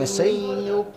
Comecei.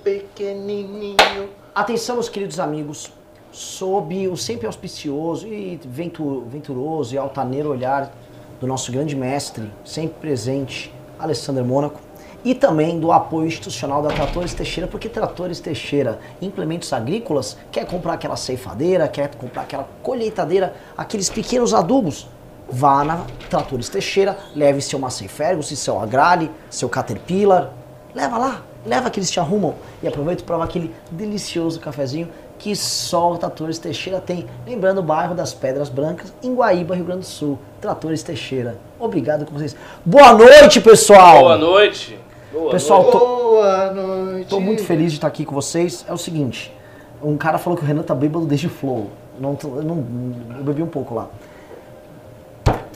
Pequenininho. Atenção, meus queridos amigos, sob o sempre auspicioso e ventu- venturoso e altaneiro olhar do nosso grande mestre, sempre presente, Alessandro Mônaco, e também do apoio institucional da Tratores Teixeira, porque Tratores Teixeira, implementos agrícolas, quer comprar aquela ceifadeira, quer comprar aquela colheitadeira, aqueles pequenos adubos, vá na Tratores Teixeira, leve seu Massey Ferguson, seu Agrale, seu Caterpillar, leva lá, leva que eles te arrumam e aproveita para provar aquele delicioso cafezinho que só o Tratores Teixeira tem. Lembrando o bairro das Pedras Brancas, em Guaíba, Rio Grande do Sul. Tratores Teixeira. Obrigado com vocês. Boa noite, pessoal! Boa noite. Boa Pessoal, noite. tô- Boa noite. Tô muito feliz de estar aqui com vocês. É o seguinte, um cara falou que o Renan tá bêbado desde o Flow. Não, eu, não, eu bebi um pouco lá.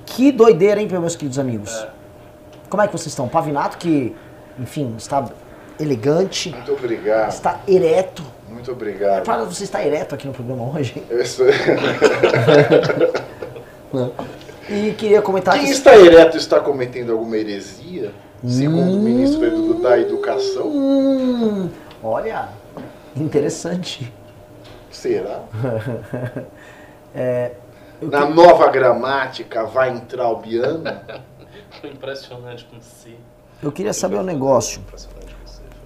Que doideira, hein, meus queridos amigos? Como é que vocês estão? Pavinato, que, enfim, está elegante, Muito obrigado. está ereto. Muito obrigado. Para você estar ereto aqui no programa hoje. Eu estou- E queria comentar Quem que... está ereto está cometendo alguma heresia? Segundo o ministro da Educação? Hum, olha, interessante. Será? Eu Na que- nova gramática vai entrar o Biano? Impressionante com si. Eu queria saber um negócio.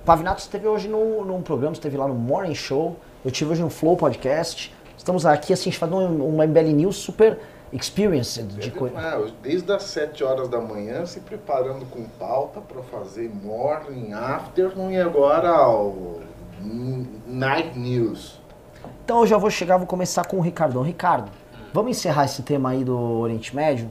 Pavinato esteve hoje num, num programa, esteve lá no Morning Show. Eu estive hoje no Flow Podcast. Estamos aqui, assim, a gente faz um- uma MBL News super experienced de coisa. Ah, desde as 7 horas da manhã se preparando com pauta para fazer morning, afternoon e agora o night news. Então eu já vou chegar, vou começar com o Ricardão. Ricardo, vamos encerrar esse tema aí do Oriente Médio?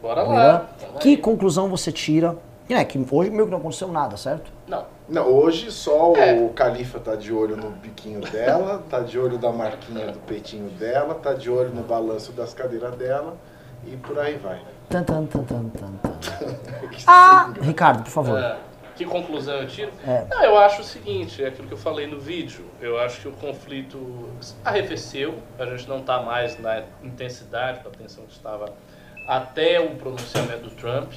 Bora lá. Que aí. conclusão você tira? Né, que hoje meio que não aconteceu nada, certo? Não. Não, hoje só É. o Califa tá de olho no biquinho dela, tá de olho da marquinha do peitinho dela, tá de olho no balanço das cadeiras dela e por aí vai. Tan, tan, tan, tan, tan. Ah, Ricardo, por favor. É, que conclusão eu tiro? É. Não, eu acho o seguinte, é aquilo que eu falei no vídeo. Eu acho que o conflito arrefeceu, a gente não está mais na intensidade, da tensão que estava até o pronunciamento do Trump.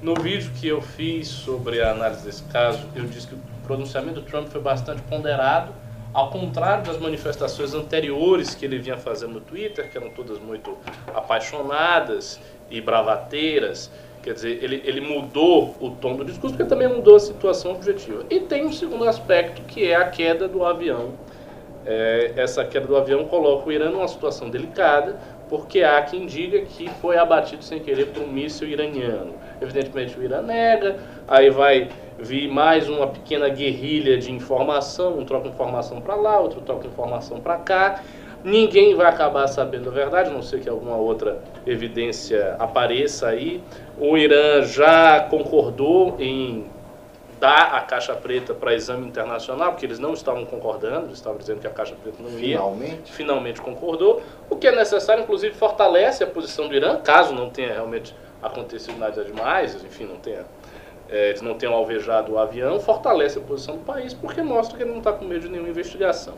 No vídeo que eu fiz sobre a análise desse caso, eu disse que o pronunciamento do Trump foi bastante ponderado, ao contrário das manifestações anteriores que ele vinha fazendo no Twitter, que eram todas muito apaixonadas e bravateiras. Quer dizer, ele, ele mudou o tom do discurso, porque também mudou a situação objetiva. E tem um segundo aspecto, que é a queda do avião. É, essa queda do avião coloca o Irã numa situação delicada, porque há quem diga que foi abatido sem querer por um míssil iraniano. Evidentemente o Irã nega, aí vai vir mais uma pequena guerrilha de informação, um troca informação para lá, outro troca informação para cá. Ninguém vai acabar sabendo a verdade, a não ser que alguma outra evidência apareça aí. O Irã já concordou em dar a caixa preta para exame internacional, porque eles não estavam concordando, eles estavam dizendo que a caixa preta não ia Finalmente. finalmente concordou, o que é necessário, inclusive, fortalece a posição do Irã, caso não tenha realmente acontecido nada demais, enfim, não tenha, eh, eles não tenham alvejado o avião, fortalece a posição do país, porque mostra que ele não está com medo de nenhuma investigação.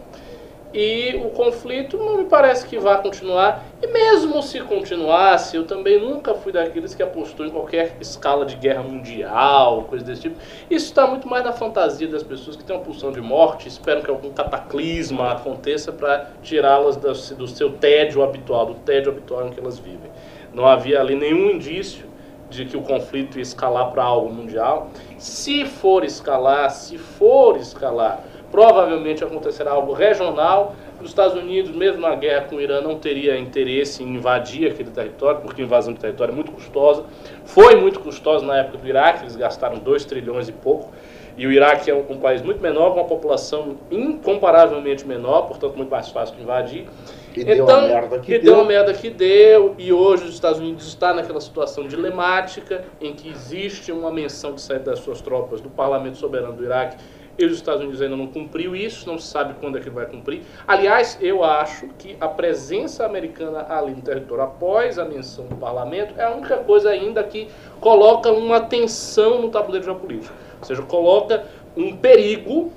E o conflito não me parece que vai continuar, e mesmo se continuasse, eu também nunca fui daqueles que apostou em qualquer escala de guerra mundial, coisa desse tipo. Isso está muito mais na fantasia das pessoas que têm uma pulsão de morte, esperam que algum cataclisma aconteça para tirá-las do seu tédio habitual, do tédio habitual em que elas vivem. Não havia ali nenhum indício de que o conflito ia escalar para algo mundial. Se for escalar, se for escalar, provavelmente acontecerá algo regional. Os Estados Unidos, mesmo na guerra com o Irã, não teria interesse em invadir aquele território, porque invasão de território é muito custosa. Foi muito custosa na época do Iraque, eles gastaram 2 trilhões e pouco. E o Iraque é um país muito menor, com uma população incomparavelmente menor, portanto muito mais fácil de invadir. E deu a merda que deu. deu a merda que deu, e hoje os Estados Unidos está naquela situação dilemática em que existe uma menção de saída das suas tropas do Parlamento Soberano do Iraque e os Estados Unidos ainda não cumpriu isso, não se sabe quando é que vai cumprir. Aliás, eu acho que a presença americana ali no território após a menção do parlamento é a única coisa ainda que coloca uma tensão no tabuleiro geopolítico. Ou seja, coloca um perigo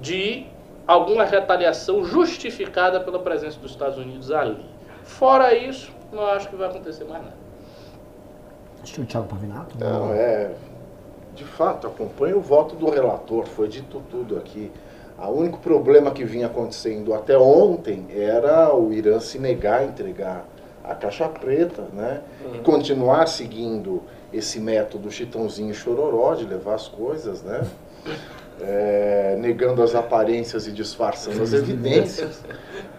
de alguma retaliação justificada pela presença dos Estados Unidos ali. Fora isso, não acho que vai acontecer mais nada. Acho que o Thiago Pavinato. Não, é. de fato, acompanho o voto do relator, foi dito tudo aqui. O único problema que vinha acontecendo até ontem era o Irã se negar a entregar a caixa preta, né? Uhum. E continuar seguindo esse método chitãozinho chororó de levar as coisas, né? É, negando as aparências e disfarçando as evidências.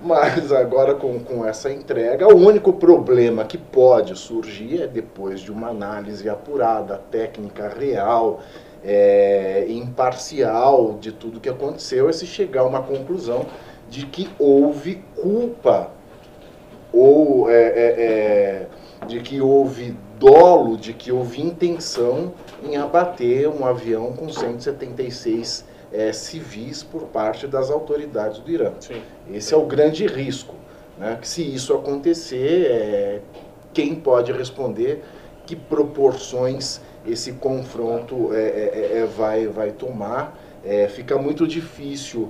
Mas agora com, com essa entrega, o único problema que pode surgir é depois de uma análise apurada, técnica real, é, imparcial de tudo que aconteceu, é se chegar a uma conclusão de que houve culpa ou é, é, é de que houve dolo, de que houve intenção em abater um avião com 176 é, civis por parte das autoridades do Irã. Sim. Esse é o grande risco. Né? Que se isso acontecer, é, quem pode responder que proporções esse confronto é vai, vai tomar? fica muito difícil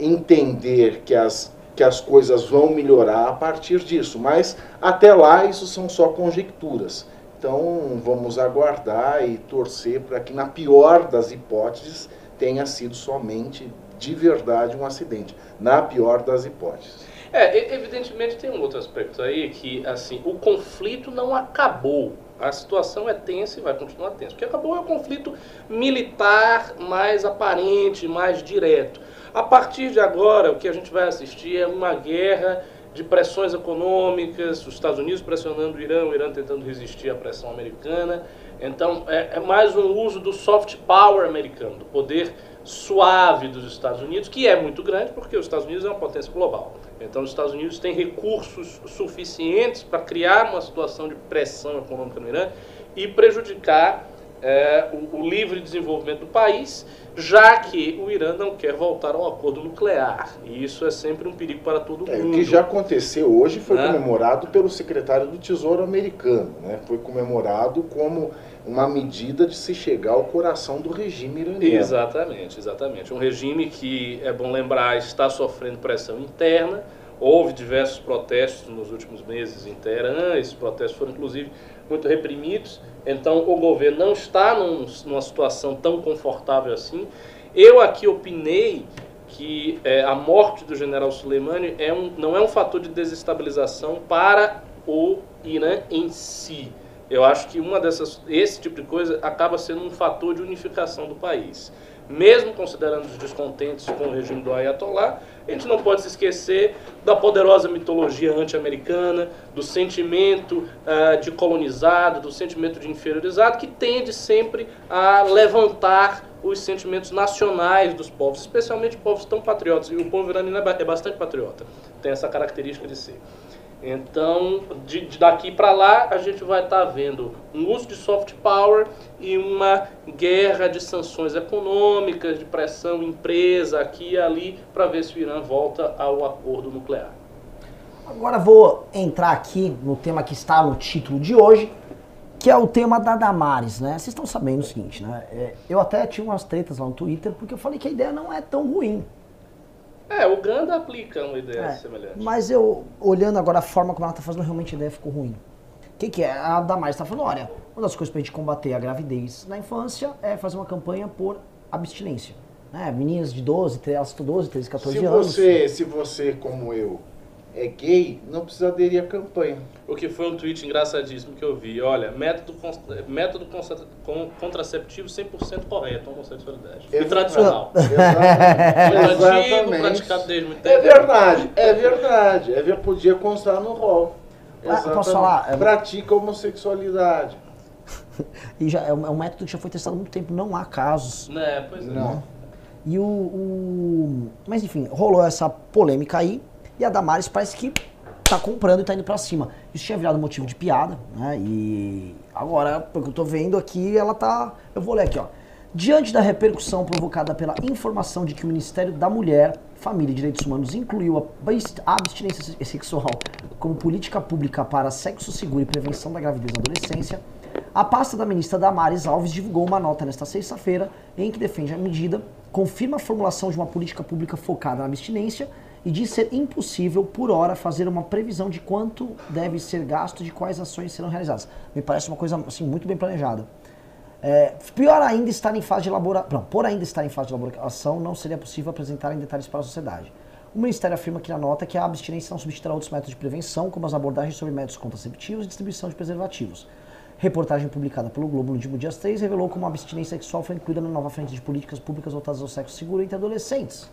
entender que as que as coisas vão melhorar a partir disso, mas até lá isso são só conjecturas. Então vamos aguardar e torcer para que, na pior das hipóteses, tenha sido somente de verdade um acidente. Na pior das hipóteses. É, evidentemente tem um outro aspecto aí que, assim, o conflito não acabou. A situação é tensa e vai continuar tensa. O que acabou é o conflito militar mais aparente, mais direto. A partir de agora, o que a gente vai assistir é uma guerra de pressões econômicas, os Estados Unidos pressionando o Irã, o Irã tentando resistir à pressão americana. Então, é, é, mais um uso do soft power americano, do poder suave dos Estados Unidos, que é muito grande, porque os Estados Unidos é uma potência global. Então, os Estados Unidos têm recursos suficientes para criar uma situação de pressão econômica no Irã e prejudicar é, o, o livre desenvolvimento do país já que o Irã não quer voltar ao acordo nuclear. E isso é sempre um perigo para todo é, mundo. O que já aconteceu hoje foi né? comemorado pelo secretário do Tesouro americano. Né? Foi comemorado como uma medida de se chegar ao coração do regime iraniano. Exatamente, exatamente. Um regime que, é bom lembrar, está sofrendo pressão interna. Houve diversos protestos nos últimos meses em Teherã, esses protestos foram inclusive muito reprimidos, então o governo não está num, numa situação tão confortável assim. Eu aqui opinei que é, a morte do general Soleimani é um, não é um fator de desestabilização para o Irã em si. Eu acho que uma dessas, esse tipo de coisa acaba sendo um fator de unificação do país mesmo considerando os descontentes com o regime do Ayatollah, a gente não pode se esquecer da poderosa mitologia anti-americana, do sentimento uh, de colonizado, do sentimento de inferiorizado, que tende sempre a levantar os sentimentos nacionais dos povos, especialmente povos tão patriotas. E o povo iraniano é, é bastante patriota, tem essa característica de ser. Então, de, de daqui para lá, a gente vai estar tá vendo um uso de soft power e uma guerra de sanções econômicas, de pressão empresa aqui e ali, para ver se o Irã volta ao acordo nuclear. Agora vou entrar aqui no tema que está no título de hoje, que é o tema da Damares, né? Vocês estão sabendo o seguinte, né? É, eu até tinha umas tretas lá no Twitter porque eu falei que a ideia não é tão ruim. É, o Ganda aplica uma ideia é, semelhante. Mas eu, olhando agora a forma como ela está fazendo, realmente a ideia ficou ruim. O que, que é? A Damares está falando, olha, uma das coisas para a gente combater a gravidez na infância é fazer uma campanha por abstinência. Né? Meninas de 12, elas 12, 13, 14 se anos. Você, se você, como eu, é gay, não precisa aderir à campanha. O que foi um tweet engraçadíssimo que eu vi. Olha, método, método contraceptivo 100% correto, homossexualidade. E tradicional. Exatamente. Antigo, praticado desde muito é tempo. É verdade, é verdade. É, podia constar no rol. Ah, posso falar? Pratica homossexualidade. e já, é um, é um método que já foi testado há muito tempo, não há casos. É, pois é. Não. E o, o, Mas enfim, rolou essa polêmica aí. E a Damares parece que tá comprando e tá indo para cima. Isso tinha virado motivo de piada, né? E agora, pelo que eu tô vendo aqui, ela tá. Eu vou ler aqui, ó. Diante da repercussão provocada pela informação de que o Ministério da Mulher, Família e Direitos Humanos incluiu a abstinência sexual como política pública para sexo seguro e prevenção da gravidez na adolescência, a pasta da ministra Damares Alves divulgou uma nota nesta sexta-feira em que defende a medida, confirma a formulação de uma política pública focada na abstinência e diz ser impossível, por hora, fazer uma previsão de quanto deve ser gasto e de quais ações serão realizadas. Me parece uma coisa assim, muito bem planejada. É, pior ainda estar em fase de elaboração. Por ainda estar em fase de elaboração, não seria possível apresentar em detalhes para a sociedade. O Ministério afirma aqui na nota que a abstinência não substituirá outros métodos de prevenção, como as abordagens sobre métodos contraceptivos e distribuição de preservativos. Reportagem publicada pelo Globo no último dia 3 revelou como a abstinência sexual foi incluída na nova frente de políticas públicas voltadas ao sexo seguro entre adolescentes.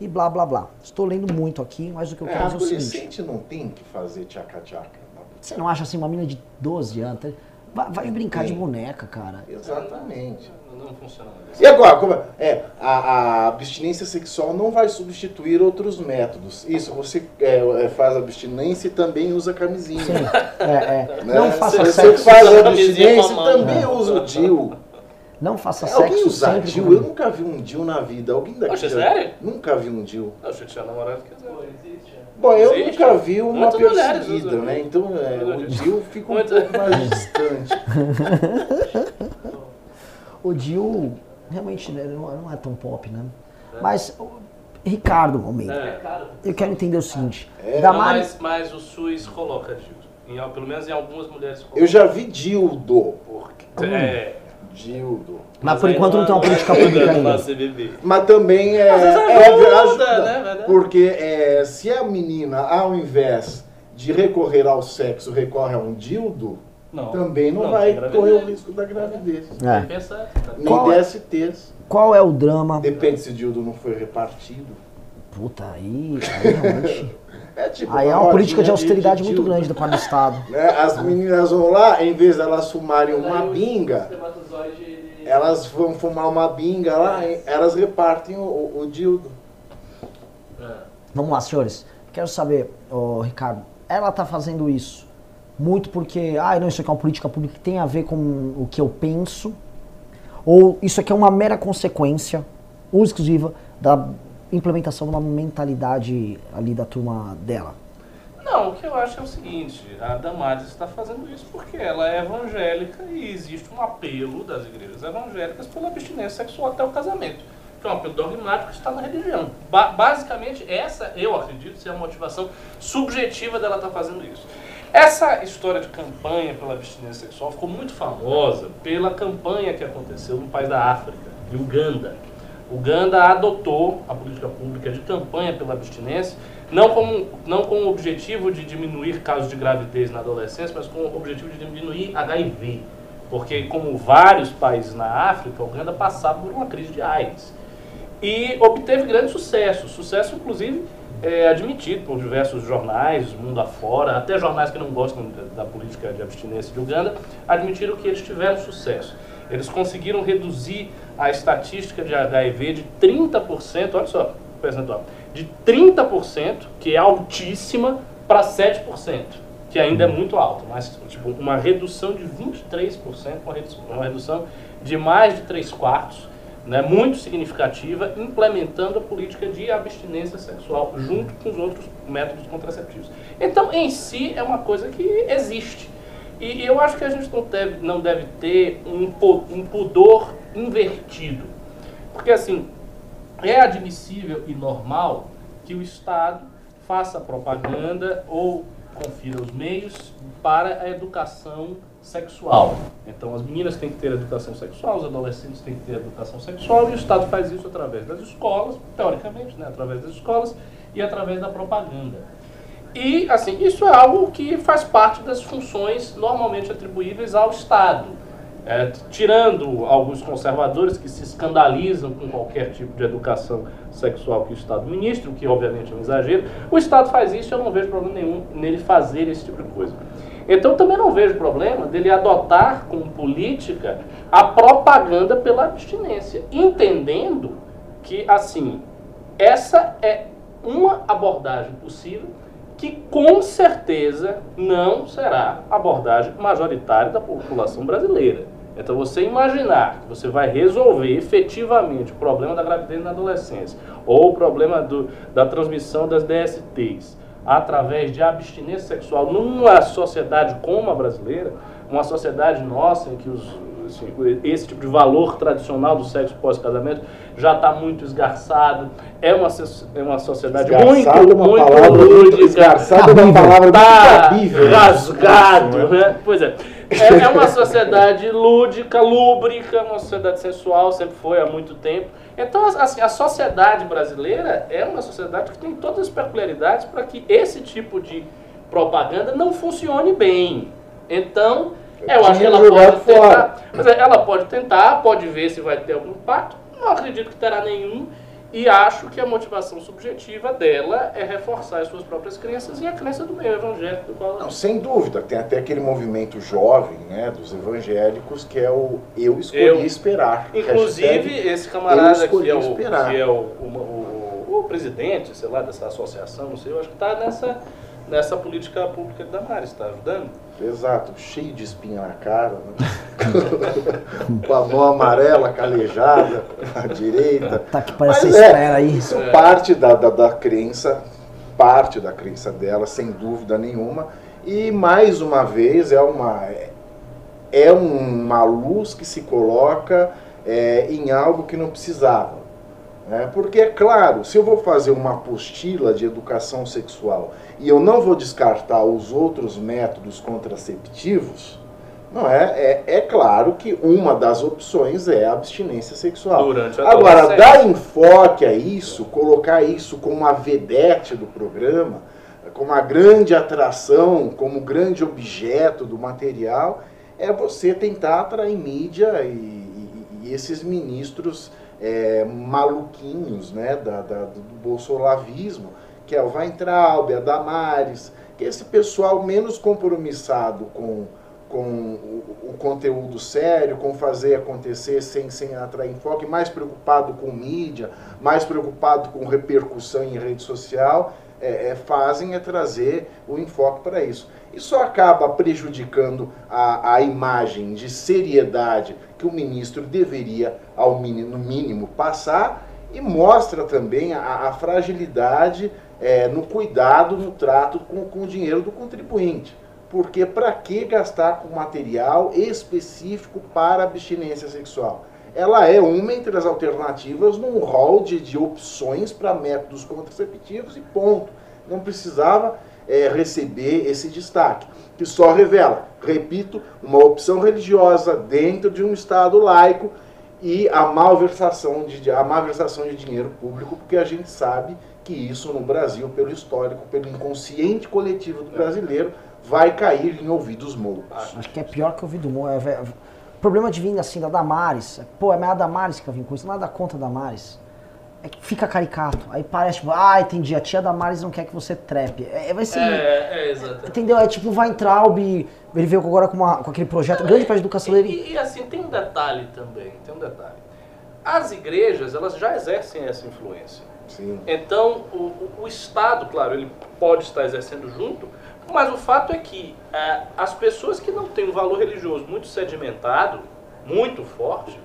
E blá blá blá. Estou lendo muito aqui, mas o que eu É, quero dizer é o seguinte. adolescente não tem que fazer tchaca-tchaca. Você não acha assim uma menina de 12 anos? Vai, vai brincar de Sim. boneca, cara. Exatamente. Não, não funciona. E agora, como é? é, a, a abstinência sexual não vai substituir outros métodos. Isso, você é, é, faz abstinência e também usa camisinha. É, é. né? Não faça você sexo. faz a camisinha abstinência e também usa o DIU. Não faça É, Alguém sexo usa sempre DIU? com- Eu nunca vi um DIU na vida. Alguém daqui Poxa, já- sério? Nunca vi um DIU. Não, se tinha namorado, dizer. Bom, eu Existe? nunca vi uma perseguida, né? DIU. Então é, o DIU fica um Muitas- pouco mais distante. O Dil realmente né, não, não é tão pop, né? Mas, o- Ricardo Almeida, É. eu quero entender o seguinte. É. mas, mas o SUS coloca, Gil. Em, pelo menos em algumas mulheres coloca. Eu já vi dildo. Porque, Hum. é, Dildo. Mas por aí enquanto não tem uma é política pública ainda. Mas também é, Às vezes é, ajuda, ajuda, né, verdade? Porque é, se a menina, ao invés de recorrer ao sexo, recorre a um dildo, Não. também não, Não, vai correr o risco da gravidez. É. Nem Qual é? DSTs. Qual é o drama? Depende se o dildo não foi repartido. Puta, aí, aí realmente. É tipo Aí é uma política de austeridade muito dildo. grande da parte do Estado. Né? As meninas vão lá, em vez de elas fumarem uma binga, elas vão fumar uma binga lá, elas repartem o, o- o dildo. É. Vamos lá, senhores. Quero saber, ô, Ricardo, ela tá fazendo isso muito porque, ah, não, isso aqui é uma política pública que tem a ver com o que eu penso, ou isso aqui é uma mera consequência, ou exclusiva, da implementação de uma mentalidade ali da turma dela. Não, o que eu acho é o seguinte, a Damares está fazendo isso porque ela é evangélica e existe um apelo das igrejas evangélicas pela abstinência sexual até o casamento, que é um apelo dogmático que está na religião. Ba- basicamente, essa, eu acredito, ser a motivação subjetiva dela estar fazendo isso. Essa história de campanha pela abstinência sexual ficou muito famosa pela campanha que aconteceu no país da África, de Uganda. Uganda adotou a política pública de campanha pela abstinência, não, como, não com o objetivo de diminuir casos de gravidez na adolescência, mas com o objetivo de diminuir HIV. Porque, como vários países na África, Uganda passava por uma crise de AIDS. E obteve grande sucesso, sucesso inclusive é, admitido por diversos jornais, mundo afora, até jornais que não gostam da, da política de abstinência de Uganda, admitiram que eles tiveram sucesso. Eles conseguiram reduzir a estatística de HIV de 30%, olha só, percentual, de 30%, que é altíssima, para 7%, que ainda é muito alto, mas tipo, uma redução de 23%, uma redução, uma redução de mais de 3 quartos, né, muito significativa, implementando a política de abstinência sexual junto com os outros métodos contraceptivos. Então, em si, é uma coisa que existe. E eu acho que a gente não deve, não deve ter um, um pudor invertido. Porque, assim, é admissível e normal que o Estado faça propaganda ou confira os meios para a educação sexual. Então, as meninas têm que ter educação sexual, os adolescentes têm que ter educação sexual, e o Estado faz isso através das escolas, teoricamente, né, através das escolas e através da propaganda. E, assim, isso é algo que faz parte das funções normalmente atribuíveis ao Estado. É, tirando alguns conservadores que se escandalizam com qualquer tipo de educação sexual que o Estado ministra, o que obviamente é um exagero, o Estado faz isso e eu não vejo problema nenhum nele fazer esse tipo de coisa. Então também não vejo problema dele adotar como política a propaganda pela abstinência, entendendo que, assim, essa é uma abordagem possível que com certeza não será a abordagem majoritária da população brasileira. Então você imaginar que você vai resolver efetivamente o problema da gravidez na adolescência ou o problema do, da transmissão das DSTs através de abstinência sexual numa sociedade como a brasileira, uma sociedade nossa em que os assim, esse tipo de valor tradicional do sexo pós-casamento já está muito esgarçado. É uma, é uma sociedade Esgarçado muito, é uma muito palavra lúdica. esgarçado é uma palavra Tá muito cabível. rasgado, Isso, né? Pois é. É, é uma sociedade lúdica, lúbrica, uma sociedade sensual, sempre foi há muito tempo. Então, assim, a sociedade brasileira é uma sociedade que tem todas as peculiaridades para que esse tipo de propaganda não funcione bem. Então, eu acho que ela pode tentar, mas é, ela pode tentar, pode ver se vai ter algum impacto. Não acredito que terá nenhum. E acho que a motivação subjetiva dela é reforçar as suas próprias crenças e a crença do meio evangélico do qual ela Não, sem dúvida, tem até aquele movimento jovem, né, dos evangélicos, que é o eu escolhi Eu- esperar. Inclusive, Hashtag esse camarada escolhi que é, o, esperar. que é o, o, o- o presidente, sei lá, dessa associação, não sei, eu acho que está nessa, nessa política pública de Damares, está ajudando. Exato, cheio de espinha na cara, né? com a mão amarela calejada à direita. Tá que parece Mas essa é, espera aí. Isso parte da, da, da crença, parte da crença dela, sem dúvida nenhuma. E mais uma vez é uma, é uma luz que se coloca é, em algo que não precisava. Né? Porque, é claro, se eu vou fazer uma apostila de educação sexual e eu não vou descartar os outros métodos contraceptivos, não é? É, é claro que uma das opções é a abstinência sexual. Durante a Agora, dar enfoque a isso, colocar isso como uma vedete do programa, como uma grande atração, como grande objeto do material, é você tentar atrair mídia e, e- e esses ministros é, maluquinhos né, da, da- do bolsolavismo, que é o Weintraub, a Damares, que é esse pessoal menos compromissado com, com o, o conteúdo sério, com fazer acontecer sem, sem atrair enfoque, mais preocupado com mídia, mais preocupado com repercussão em rede social, é, é, fazem é trazer o enfoque para isso. Isso acaba prejudicando a, a imagem de seriedade que o ministro deveria, ao mínimo, no mínimo, passar e mostra também a, a fragilidade é, no cuidado, no trato com, com o dinheiro do contribuinte. Porque para que gastar com material específico para abstinência sexual? Ela é uma entre as alternativas num rol de, de opções para métodos contraceptivos e ponto. Não precisava é, receber esse destaque, que só revela, repito, uma opção religiosa dentro de um Estado laico e a malversação de, a malversação de dinheiro público, porque a gente sabe que isso no Brasil, pelo histórico, pelo inconsciente coletivo do brasileiro, vai cair em ouvidos moucos. Acho que é pior que ouvido mo- é, é, problema de vir assim da Damares, pô, é a Damares que vai vir com isso, nada contra a Damares. É que fica caricato. Aí parece, tipo, ah, entendi, a tia Damares não quer que você trepe. É, vai ser. É, é, exato. Entendeu? É tipo o Weintraub, ele veio agora com, uma, com aquele projeto, grande parte da educação dele. E, e, assim, tem um detalhe também, tem um detalhe. As igrejas, elas já exercem essa influência. Sim. Então, o, o- o Estado, claro, ele pode estar exercendo junto, mas o fato é que é, as pessoas que não têm um valor religioso muito sedimentado, muito forte,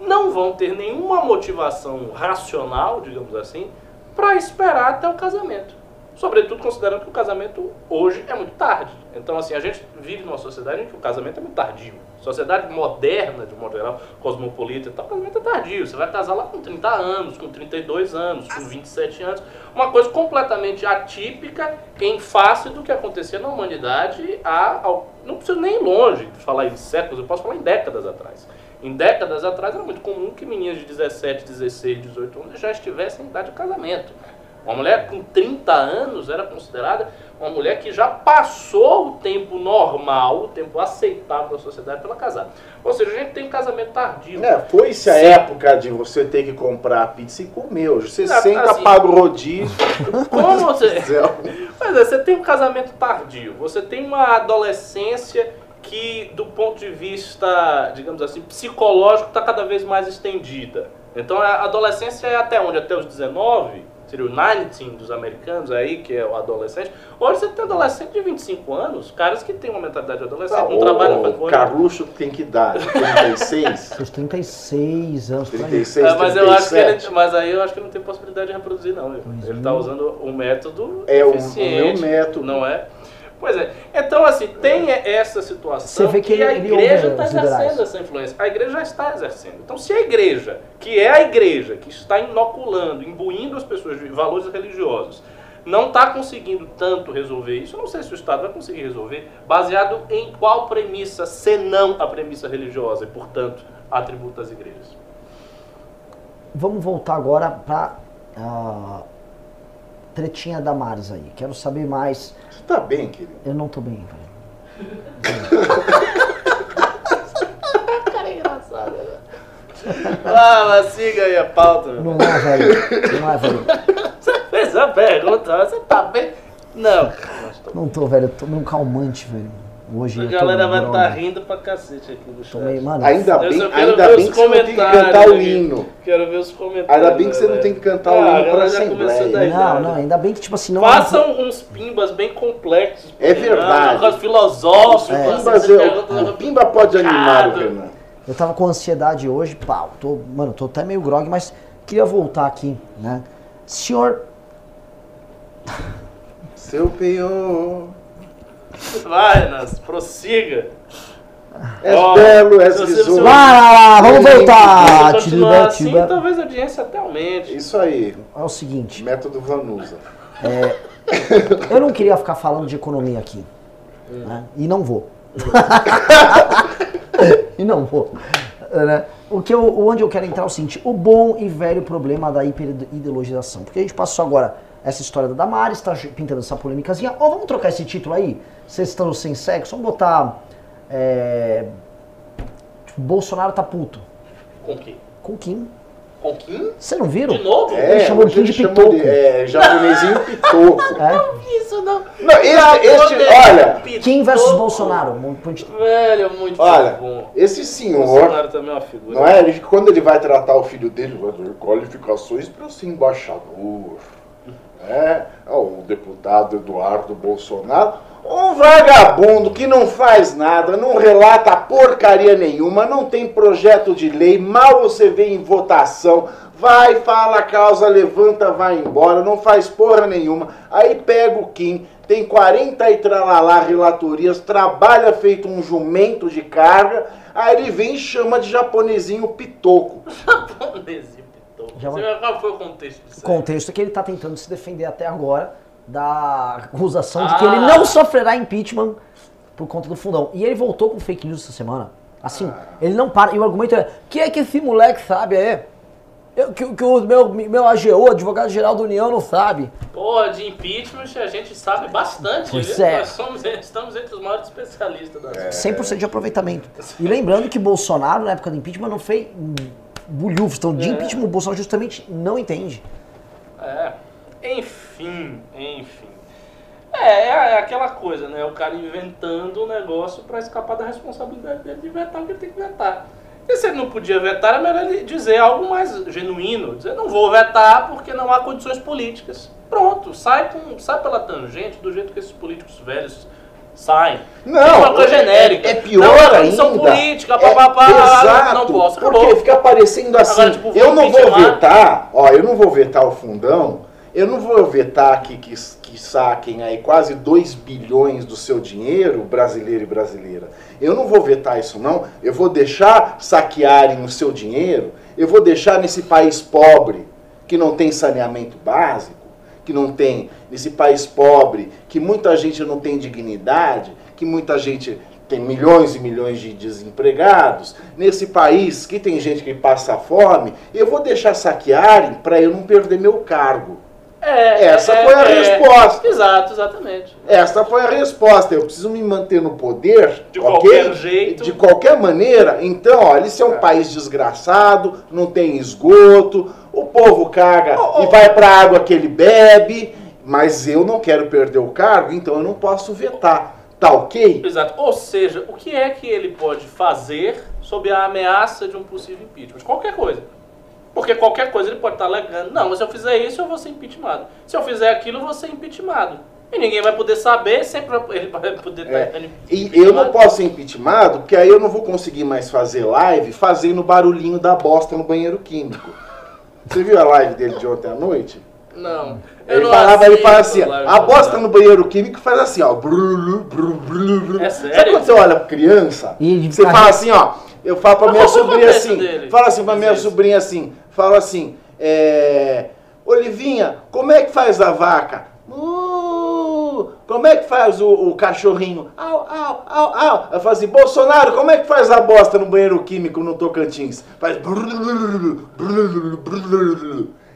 não vão ter nenhuma motivação racional, digamos assim, para esperar até o casamento. Sobretudo considerando que o casamento hoje é muito tarde. Então, assim, a gente vive numa sociedade em que o casamento é muito tardio. Sociedade moderna, de modo geral, cosmopolita e tal, o casamento é tardio. Você vai casar lá com 30 anos, com 32 anos, com 27 anos. Uma coisa completamente atípica em face do que acontecia na humanidade há, não preciso nem longe de falar em séculos, eu posso falar em décadas atrás. Em décadas atrás era muito comum que meninas de 17, 16, 18 anos já estivessem em idade de casamento. Uma mulher com 30 anos era considerada uma mulher que já passou o tempo normal, o tempo aceitável da sociedade para casar. Ou seja, a gente tem um casamento tardio. É, foi-se a época de você ter que comprar pizza e comer. Hoje você Exato, senta, assim, paga o rodízio. Como você... Pois é, você tem um casamento tardio, você tem uma adolescência que, do ponto de vista, digamos assim, psicológico, está cada vez mais estendida. Então a adolescência é até onde? Até os 19? Seria o 19 dos americanos aí, que é o adolescente. Hoje você tem adolescente de 25 anos, caras que têm uma mentalidade de adolescente, Tá, não trabalham o, para o Carluxo tem que dar 36, Seus 36 anos por aí. 36, É, mas, eu acho que ele, 37. mas aí eu acho que não tem possibilidade de reproduzir, não. Ele está usando um método É o, o meu eficiente. método. Não é? Pois é. Então, assim, tem essa situação Você vê que que, a igreja está exercendo essa influência. A igreja já está exercendo. Então, se a igreja, que é a igreja, que está inoculando, imbuindo as pessoas de valores religiosos, não está conseguindo tanto resolver isso, eu não sei se o Estado vai conseguir resolver, baseado em qual premissa, senão a premissa religiosa, e, portanto, atributo às igrejas. Vamos voltar agora pra ah, tretinha da Maris aí. Quero saber mais. Você tá bem, querido? Eu não tô bem, velho. Ah, mas siga aí a pauta. meu. Não é, velho. Não é, velho. Você fez a pergunta, você tá bem? Não, cara, não estou. Não tô, velho. Eu tomei um calmante, velho. Hoje A galera vai estar rindo pra cacete aqui no chat. Tomei, mano. Ainda bem, ainda ver bem os que você não tem que cantar o hino. Quero ver os comentários. Ainda bem que você não tem que cantar o hino pra galera já começou Assembleia. daí. Não, não, ainda bem que, tipo assim, não. Façam uns pimbas bem complexos. É verdade. Um negócio filosófico. É. O Pimba, você pergunta- Pimba pode animar o Renan. Eu tava com ansiedade hoje, pau. Tô, mano, tô até meio grog, mas queria voltar aqui, né? Senhor. Seu peão. Vai, Nas, prossiga. És Ó, belo, visor. se Vai lá, vamos voltar! Tiba, assim, tiba. talvez a audiência até aumente. Isso aí, É o seguinte, método Vanusa. eu não queria ficar falando de economia aqui. né? E não vou. e não vou. né? O que eu, onde eu quero entrar é o seguinte: o bom e velho problema da hiperideologização. Porque a gente passou agora essa história da Damares, está pintando essa polêmicazinha. Ó, vamos trocar esse título aí? Vocês estão sem sexo? Vamos botar. É, tipo, Bolsonaro tá puto. Com quem? Com Kim. Com quem? Vocês não viram? De novo? É, Ele chamou hoje Kim de pitoco. de é, japonesinho pitoco. É? Isso não. Não, este, este, olha, Kim versus Pitoco. Bolsonaro. Ponto- Velho, muito olha, bom. esse senhor, Bolsonaro também é uma figura. não é? Ele, quando ele vai tratar o filho dele, vai dar qualificações para ser embaixador. É, ó, o deputado Eduardo Bolsonaro, um vagabundo que não faz nada, não relata porcaria nenhuma, não tem projeto de lei, mal você vê em votação, vai, fala a causa, levanta, vai embora, não faz porra nenhuma. Aí pega o Kim, tem 40 e tralalá relatorias, trabalha feito um jumento de carga, aí ele vem e chama de japonesinho pitoco. Japonesinho pitou. Já Você Qual foi o contexto disso contexto é que ele está tentando se defender até agora da acusação de que Ah. ele não sofrerá impeachment por conta do fundão. E ele voltou com fake news essa semana. Assim, ele não para. E o argumento é: que é que esse moleque sabe aí? Eu- que, que o meu, meu AGU, advogado-geral da União, não sabe. Porra, de impeachment a gente sabe bastante. Pois viu? é. Nós somos, estamos entre os maiores especialistas da 100% de aproveitamento. E lembrando que Bolsonaro, na época do impeachment, não fez bulhufos. Então, de É. impeachment, o Bolsonaro justamente não entende. É. Enfim, enfim. É, é aquela coisa, né? O cara inventando um negócio pra escapar da responsabilidade dele de vetar o que ele tem que vetar. E se ele não podia vetar, era melhor ele dizer algo mais genuíno. Dizer, não vou vetar porque não há condições políticas. Pronto, sai, com, sai pela tangente do jeito que esses políticos velhos saem. Não, Tem uma coisa genérica. É, é pior não, é ainda. condição política, É, papapá, exato, não posso, Porque fica parecendo assim, Agora, tipo, eu não vou vetar, ó, eu não vou vetar o fundão, eu não vou vetar que, que, que saquem aí quase 2 bilhões do seu dinheiro, brasileiro e brasileira. Eu não vou vetar isso não, eu vou deixar saquearem o seu dinheiro, eu vou deixar nesse país pobre, que não tem saneamento básico, que não tem, nesse país pobre, que muita gente não tem dignidade, que muita gente tem milhões e milhões de desempregados, nesse país que tem gente que passa fome, eu vou deixar saquearem para eu não perder meu cargo. É, Essa é, foi a é. resposta. Exato, exatamente. Essa foi a resposta. Eu preciso me manter no poder, De ok? qualquer jeito. De qualquer maneira. Então, olha, isso é um país desgraçado, não tem esgoto, o povo caga Oh, oh. e vai pra água que ele bebe, mas eu não quero perder o cargo, então eu não posso vetar. Tá ok? Exato. Ou seja, o que é que ele pode fazer sob a ameaça de um possível impeachment? Qualquer coisa. Porque qualquer coisa ele pode estar alegando. Não, mas se eu fizer isso, eu vou ser impeachmentado. Se eu fizer aquilo, eu vou ser impeachmentado. E ninguém vai poder saber, sempre ele vai poder É. estar E eu não posso ser impeachmentado, porque aí eu não vou conseguir mais fazer live fazendo barulhinho da bosta no banheiro químico. Você viu a live dele de ontem à noite? Não. Eu Ele não falava, ele aceito fala assim, a bosta no banheiro químico faz assim, ó. Brulu, bru, brulu, brulu. É Sabe sério? quando você olha pra criança? E você fala assim, ó. Eu falo pra minha sobrinha assim, dele? fala assim pra minha sobrinha assim, fala assim, é... Olivinha, como é que faz a vaca? Uh, como é que faz o, o cachorrinho? Au, au, au, au. Eu falo assim, Bolsonaro, como é que faz a bosta no banheiro químico no Tocantins? Faz...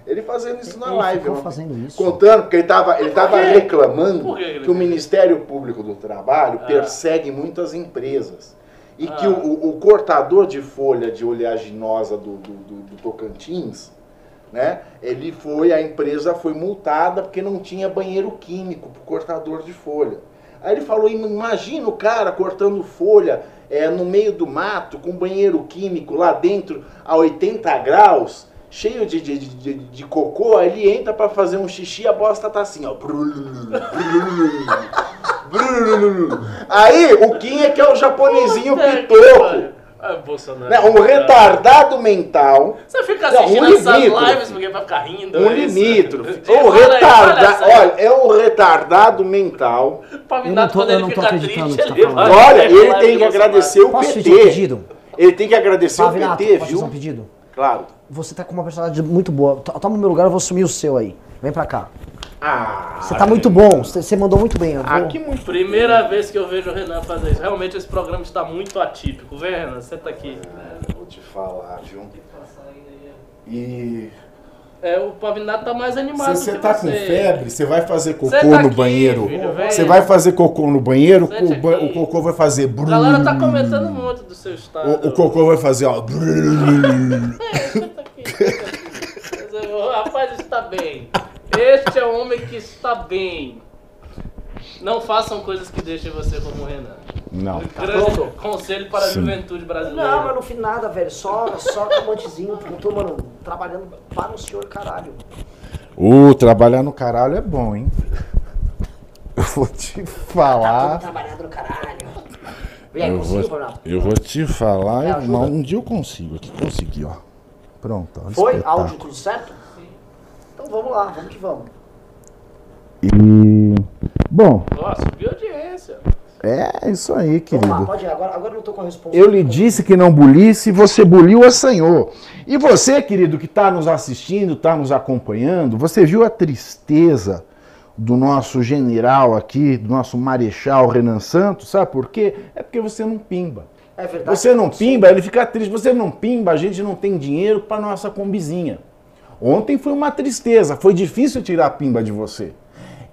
Ele fazendo isso na Ele live. fazendo isso. Contando, porque ele estava ele tava reclamando Por que ele que o fez? Ministério Público do Trabalho Ah. persegue muitas empresas. E que Ah. o, o- o cortador de folha de oleaginosa do, do, do- do Tocantins, né? Ele foi, a empresa foi multada porque não tinha banheiro químico para cortador de folha. Aí ele falou, imagina o cara cortando folha é, no meio do mato, com banheiro químico lá dentro a 80 graus, cheio de, de, de, de cocô, aí ele entra para fazer um xixi, a bosta tá assim, ó. Aí o Kim é que é o japonesinho Puta pitoco. Ah, Bolsonaro. Né? Um retardado mental. Você fica Não, assistindo um essas limítrofe. lives porque vai ficar rindo. Um é Um retardado. Olha, é um retardado mental. Pra Eu não tô- quando eu ele não tô acreditando triste, no que ele você tá vai. falando. Olha, ele tem que agradecer o Posso pedir um PT. pedido? Ele tem que agradecer o PT, posso fazer um viu? pedido? Claro. Você tá com uma personalidade muito boa. To- Toma o meu lugar, eu vou assumir o seu aí. Vem pra cá. Ah, Você tá muito bom, você mandou muito bem. Vou- ah, que muito. Primeira vez que eu vejo o Renan fazer isso. Realmente esse programa está muito atípico. Vem, Renan, senta aqui. Vou te falar, viu? E É, o Pavinato tá mais animado Se você que tá você. com febre, você vai fazer cocô Senta no aqui, banheiro. Você vai fazer cocô no banheiro, o, ba- aqui. o cocô vai fazer A galera tá comentando muito do seu estado. O, o cocô vai fazer, ó. brum. É, senta aqui, senta aqui. O rapaz está bem. Este é o homem que está bem. Não façam coisas que deixem você como o Renan. Não. Grande pronto? conselho para a Sim. juventude brasileira. Não, mas não fiz nada, velho. Só, só camantezinho. Eu tô, mano, trabalhando para o senhor, caralho. Uh, trabalhar no caralho é bom, hein? Eu vou te Tá falar. trabalhando no caralho. Aí, Eu vou, eu vou te falar. Mas um dia eu consigo. Aqui consegui, ó. Pronto. ó, Foi? espetáculo. Áudio tudo certo? Então vamos lá, vamos que vamos. E. Bom, Nossa, subiu a audiência. é isso aí, Vamos lá, querido. pode ir. Agora, agora eu não tô com a resposta. Eu lhe disse que não bulisse, você buliu, assanhou. E você, querido, que está nos assistindo, está nos acompanhando, você viu a tristeza do nosso general aqui, do nosso marechal Renan Santos, sabe por quê? É porque você não pimba. É verdade. Você não pimba, ele fica triste. Você não pimba, a gente não tem dinheiro para nossa combizinha. Ontem foi uma tristeza, foi difícil tirar a pimba de você.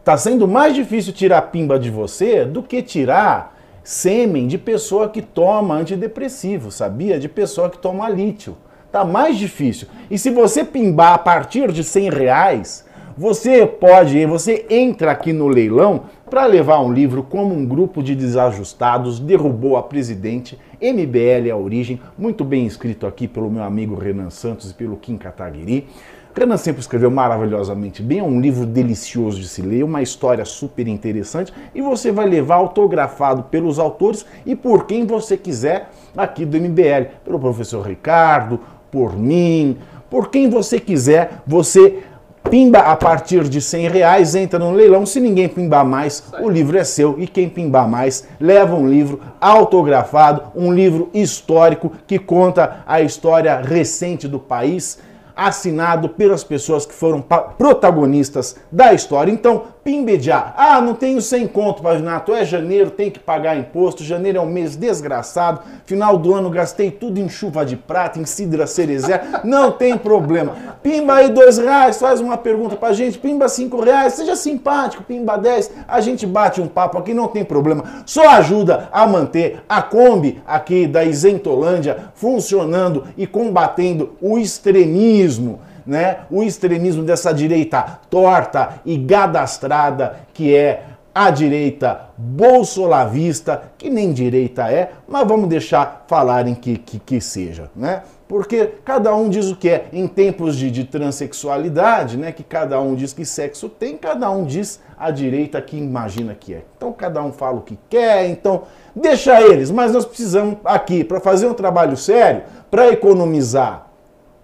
Tá sendo mais difícil tirar a pimba de você do que tirar sêmen de pessoa que toma antidepressivo, sabia? De pessoa que toma lítio. Tá mais difícil. E se você pimbar a partir de 100 reais, você pode, você entra aqui no leilão para levar um livro como um grupo de desajustados derrubou a presidente, MBL a origem, muito bem escrito aqui pelo meu amigo Renan Santos e pelo Kim Kataguiri. Renan sempre escreveu maravilhosamente bem, é um livro delicioso de se ler, uma história super interessante e você vai levar autografado pelos autores e por quem você quiser aqui do MBL, pelo professor Ricardo, por mim, por quem você quiser, você Pimba a partir de 100 reais, entra no leilão. Se ninguém pimbar mais, o livro é seu. E quem pimbar mais, leva um livro autografado, um livro histórico que conta a história recente do país, assinado pelas pessoas que foram protagonistas da história. Então, pimbe já. Ah, não tenho 100 conto, Pavinato. É janeiro, tem que pagar imposto. Janeiro é um mês desgraçado. Final do ano gastei tudo em chuva de prata, em cidra cerezé. Não tem problema. Pimba aí dois reais, faz uma pergunta pra gente. Pimba cinco reais, seja simpático. Pimba 10, a gente bate um papo aqui, não tem problema. Só ajuda a manter a Kombi aqui da Isentolândia funcionando e combatendo o extremismo né, o extremismo dessa direita torta e gadastrada que é a direita bolsolavista, que nem direita é, mas vamos deixar falarem que, que, que seja, né? Porque cada um diz o que é. Em tempos de, de transexualidade, né, que cada um diz que sexo tem, cada um diz a direita que imagina que é. Então cada um fala o que quer, então deixa eles, mas nós precisamos aqui, para fazer um trabalho sério, para economizar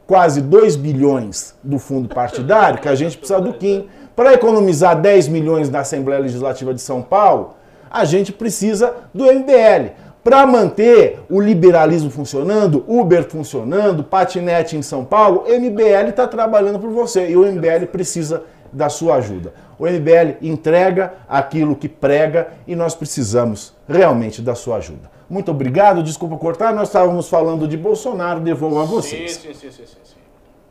quase 2 bilhões do fundo partidário, que a gente precisa do Kim. Para economizar 10 milhões na Assembleia Legislativa de São Paulo, a gente precisa do MBL. Para manter o liberalismo funcionando, Uber funcionando, patinete em São Paulo, o MBL está trabalhando por você e o MBL precisa da sua ajuda. O MBL entrega aquilo que prega e nós precisamos realmente da sua ajuda. Muito obrigado, desculpa cortar, nós estávamos falando de Bolsonaro, devolvo a vocês. Sim, sim, sim, sim, sim, sim.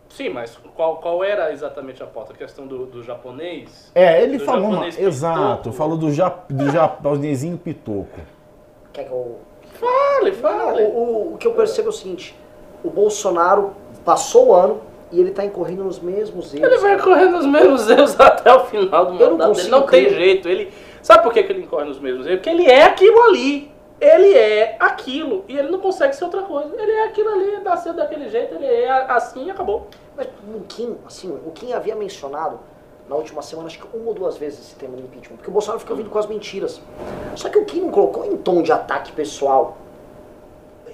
Sim, mas qual, qual era exatamente a pauta? A questão do, do japonês? É, ele Do falou, uma, exato, falou do, ja, do japonesinho pitoco. Quer que eu... Fale, Não, fale. o, o- o que eu percebo é o seguinte, o Bolsonaro passou o ano e ele tá incorrendo nos mesmos erros. Ele vai correr nos mesmos erros até o final do não mandato dele. consigo Não tem crer. jeito. Ele, sabe por que, que ele incorre nos mesmos erros? Porque ele é aquilo ali. Ele é aquilo. E ele não consegue ser outra coisa. Ele é aquilo ali, nasceu daquele jeito, ele é assim e acabou. Mas o Kim, assim, o Kim havia mencionado na última semana, acho que uma ou duas vezes esse tema do impeachment, porque o Bolsonaro fica vindo com as mentiras. Só que o Kim não colocou em tom de ataque pessoal.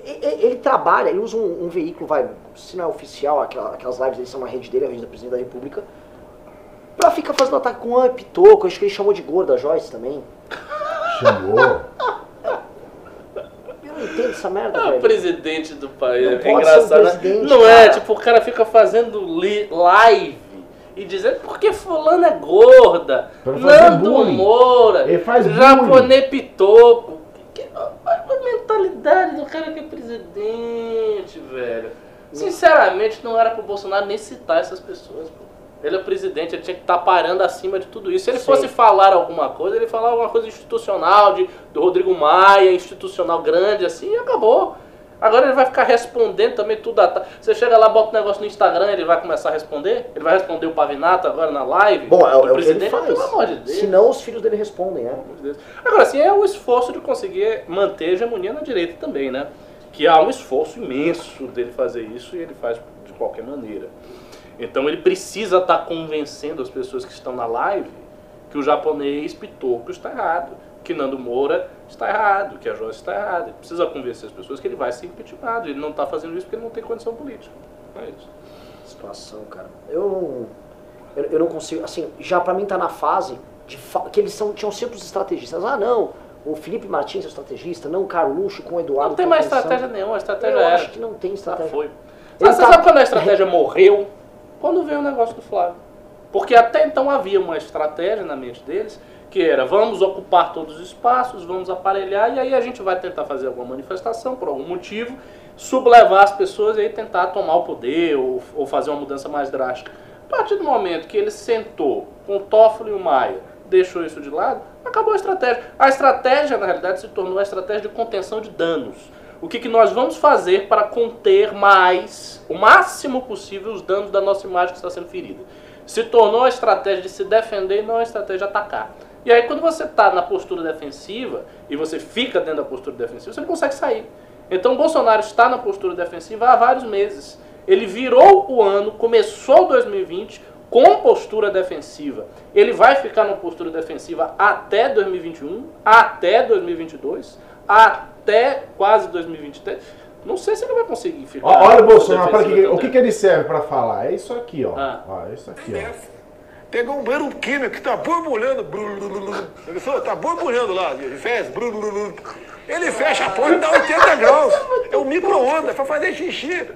Ele trabalha, ele usa um, um veículo, vai, se não é oficial, aquela- aquelas lives dele são na rede dele, a rede da presidente da república, pra ficar fazendo ataque com o Pitoco, acho que ele chamou de gorda a Joyce também. Chamou. Essa merda, É o presidente do país. Não é pode engraçado, ser o né? Não é, cara. tipo, o cara fica fazendo li- live e dizendo porque fulano é gorda. Nando bullying. Moura. Ele faz japonês pitoco. Que- Olha a mentalidade do cara que é presidente, velho. Sinceramente, não era pro Bolsonaro nem citar essas pessoas, pô. Ele é o presidente, ele tinha que estar parando acima de tudo isso. Se ele Sim. fosse falar alguma coisa, ele falava alguma coisa institucional, de, do Rodrigo Maia, institucional grande, assim, e acabou. Agora ele vai ficar respondendo também tudo. a Você chega lá, bota um negócio no Instagram, ele vai começar a responder? Ele vai responder o Pavinato agora na live? Bom, é, o- é o que ele presidente? faz. Pelo amor de Deus. Senão os filhos dele respondem, Deus. Agora, assim, é o esforço de conseguir manter a hegemonia na direita também, né? Que há um esforço imenso dele fazer isso e ele faz de qualquer maneira. Então ele precisa estar convencendo as pessoas que estão na live que o japonês Pitoco está errado, que Nando Moura está errado, que a Joyce está errada. Ele precisa convencer as pessoas que ele vai ser impeachmentado. Ele não está fazendo isso porque ele não tem condição política. É isso. situação, cara. Eu não, eu, eu não consigo, assim, já pra mim tá na fase de que eles são, tinham sempre os estrategistas. Ah, não, o Felipe Martins é estrategista, não o Carluxo com o Eduardo. Não tem mais estratégia nenhuma, a estratégia Eu era. acho que não tem Já estratégia. foi. Ele você tá- sabe quando a estratégia morreu? Quando veio o negócio do Flávio. Porque até então havia uma estratégia na mente deles, que era vamos ocupar todos os espaços, vamos aparelhar, e aí a gente vai tentar fazer alguma manifestação por algum motivo, sublevar as pessoas e aí tentar tomar o poder ou, ou fazer uma mudança mais drástica. A partir do momento que ele sentou com o Toffoli e o Maia, deixou isso de lado, acabou a estratégia. A estratégia, na realidade, se tornou a estratégia de contenção de danos. O que, que nós vamos fazer para conter mais, o máximo possível, os danos da nossa imagem que está sendo ferida? Se tornou a estratégia de se defender e não a estratégia de atacar. E aí, quando você está na postura defensiva e você fica dentro da postura defensiva, você não consegue sair. Então, Bolsonaro está na postura defensiva há vários meses. Ele virou o ano, começou 2020 com postura defensiva. Ele vai ficar na postura defensiva até 2021, até 2022, até quase 2023. Não sei se ele vai conseguir ficar. Olha o Bolsonaro, para que- o que, que ele serve para falar? É isso aqui, ó. Ah. Ó, é isso aqui, ó. Pegou um banheiro químico que tá borbulhando. tá borbulhando lá, de fez. brulululu. Ele fecha a porta e dá 80 graus. É um micro-ondas pra fazer xixi.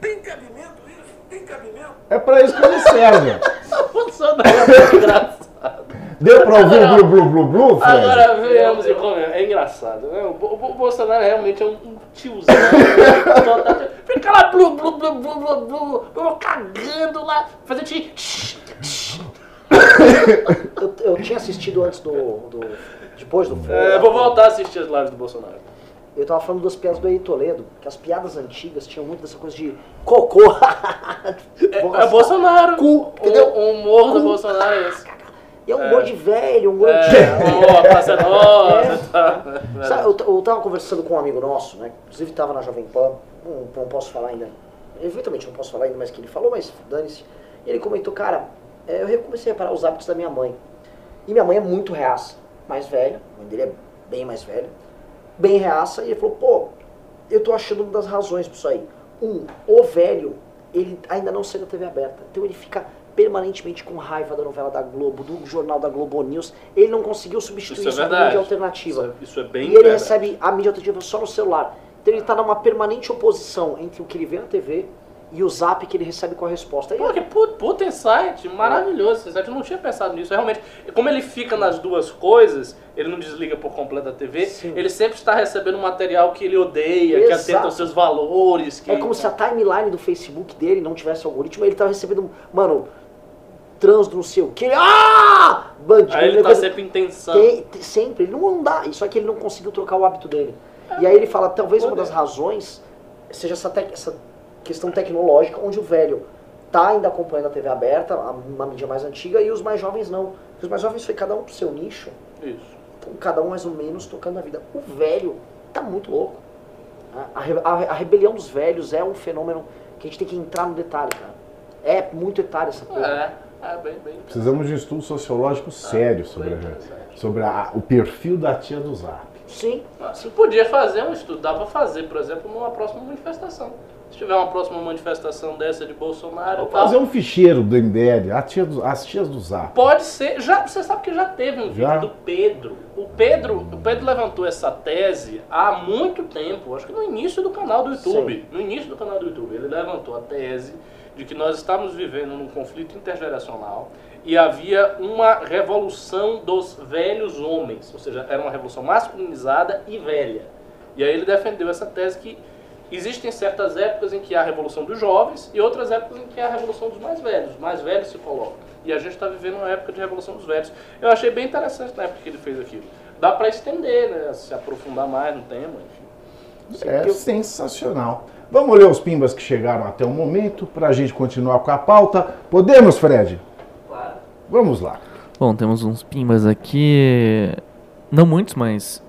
Tem cabimento isso? Tem cabimento? É para isso que ele serve. Bolsonaro é muito engraçado. Deu para ouvir o blu blu blu blu, Fred? Agora vemos e como é engraçado. Né? O, Bo- o Bolsonaro realmente é um, um tiozão. Fica lá, blu, blu, blu, blu, blu, blu, blu, cagando lá, fazendo xixi. Eu, eu tinha assistido antes do. do- depois do É, vou voltar a assistir as lives do Bolsonaro. Eu tava falando das piadas do Edir Toledo, que as piadas antigas tinham muito dessa coisa de cocô. É, é Bolsonaro. Cu, o, entendeu? o humor do Cu. Bolsonaro é esse. E é um humor de velho, um de. É, praça nossa. Tá. Sabe, eu, eu tava conversando com um amigo nosso, né? Inclusive tava na Jovem Pan, não, não posso falar ainda. Eventualmente não posso falar ainda mais que ele falou, mas dane-se. E ele comentou, cara, é, eu comecei a reparar os hábitos da minha mãe. E minha mãe é muito reaça, mais velha, a mãe dele é bem mais velha, bem reaça, e ele falou, pô, eu tô achando uma das razões pra isso aí. Um, o velho ele ainda não saiu da TV aberta. Então ele fica permanentemente com raiva da novela da Globo, do jornal da Globo News. Ele não conseguiu substituir Isso é verdade. mídia alternativa. Isso é- isso é bem E ele verdade. recebe a mídia alternativa só no celular. Então ele está numa permanente oposição entre o que ele vê na TV e o zap que ele recebe com a resposta. Pô, que puta, insight, maravilhoso esse insight. Eu não tinha pensado nisso. Realmente, como ele fica nas duas coisas, ele não desliga por completo a TV, Sim. ele sempre está recebendo um material que ele odeia, que Exato. atenta aos seus valores. Que... É como se a timeline do Facebook dele não tivesse algoritmo, ele tava recebendo, mano, trânsito, não sei o que. Ah! Bandido. Aí ele tá coisa- sempre em tensão. Tem- sempre, ele não dá. Só que ele não conseguiu trocar o hábito dele. E aí ele fala, talvez uma das razões seja essa, tec- essa questão tecnológica, onde o velho tá ainda acompanhando a TV aberta, uma mídia mais antiga, e os mais jovens não. Os mais jovens foi cada um pro seu nicho, Isso. então cada um mais ou menos tocando a vida. O velho tá muito louco. A, a a- rebelião dos velhos é um fenômeno que a gente tem que entrar no detalhe, cara. É muito etário essa porra. É, é bem, bem. Precisamos de um estudo sociológico sério sobre, a- sobre a- o perfil da tia do Zap. Sim, Sim, podia fazer um estudo, dá pra fazer, por exemplo, numa próxima manifestação. Se tiver uma próxima manifestação dessa de Bolsonaro, tal, Fazer um ficheiro do MBL, a tia do- as tias do Zap. Pode ser. Já, você sabe que já teve um Já? vídeo do Pedro. O Pedro, o Pedro levantou essa tese há muito tempo, acho que no início do canal do YouTube. No início do canal do YouTube, ele levantou a tese de que nós estamos vivendo num conflito intergeracional e havia uma revolução dos velhos homens, ou seja, era uma revolução masculinizada e velha. E aí ele defendeu essa tese que existem certas épocas em que há a revolução dos jovens e outras épocas em que há a revolução dos mais velhos. Os mais velhos se colocam. E a gente está vivendo uma época de revolução dos velhos. Eu achei bem interessante na época que ele fez aquilo. Dá para estender, né? Se aprofundar mais no tema, enfim. É sensacional. Vamos ler os pimbas que chegaram até o momento para a gente continuar com a pauta. Podemos, Fred? Claro. Vamos lá. Bom, temos uns pimbas aqui. Não muitos, mas.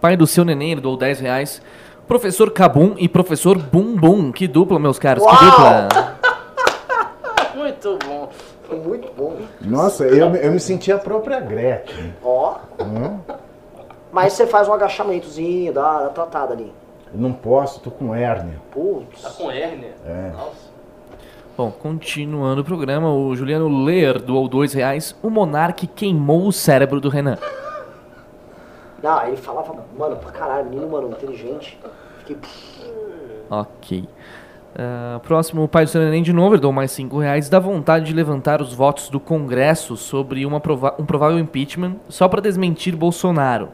Pai do seu neném, ele doou 10 reais. Professor Cabum e professor Bum Bum. Que dupla, meus caros, que Uau! dupla. Muito bom. foi muito bom. Nossa, eu, eu me senti a própria Gretchen. Ó. Hum? Mas você faz um agachamentozinho, dá uma tratada ali. Eu não posso, tô com hérnia. Tá Putz. com hérnia? É. Nossa. Bom, continuando o programa, o Juliano Ler doou 2 reais. O Monark queimou o cérebro do Renan. Não, ele falava, mano, pra caralho, menino, mano, inteligente. Fiquei. Ok. Ah, próximo, o pai do neném de novo, ele deu mais 5 reais. Dá vontade de levantar os votos do Congresso sobre uma prova- um provável impeachment só para desmentir Bolsonaro.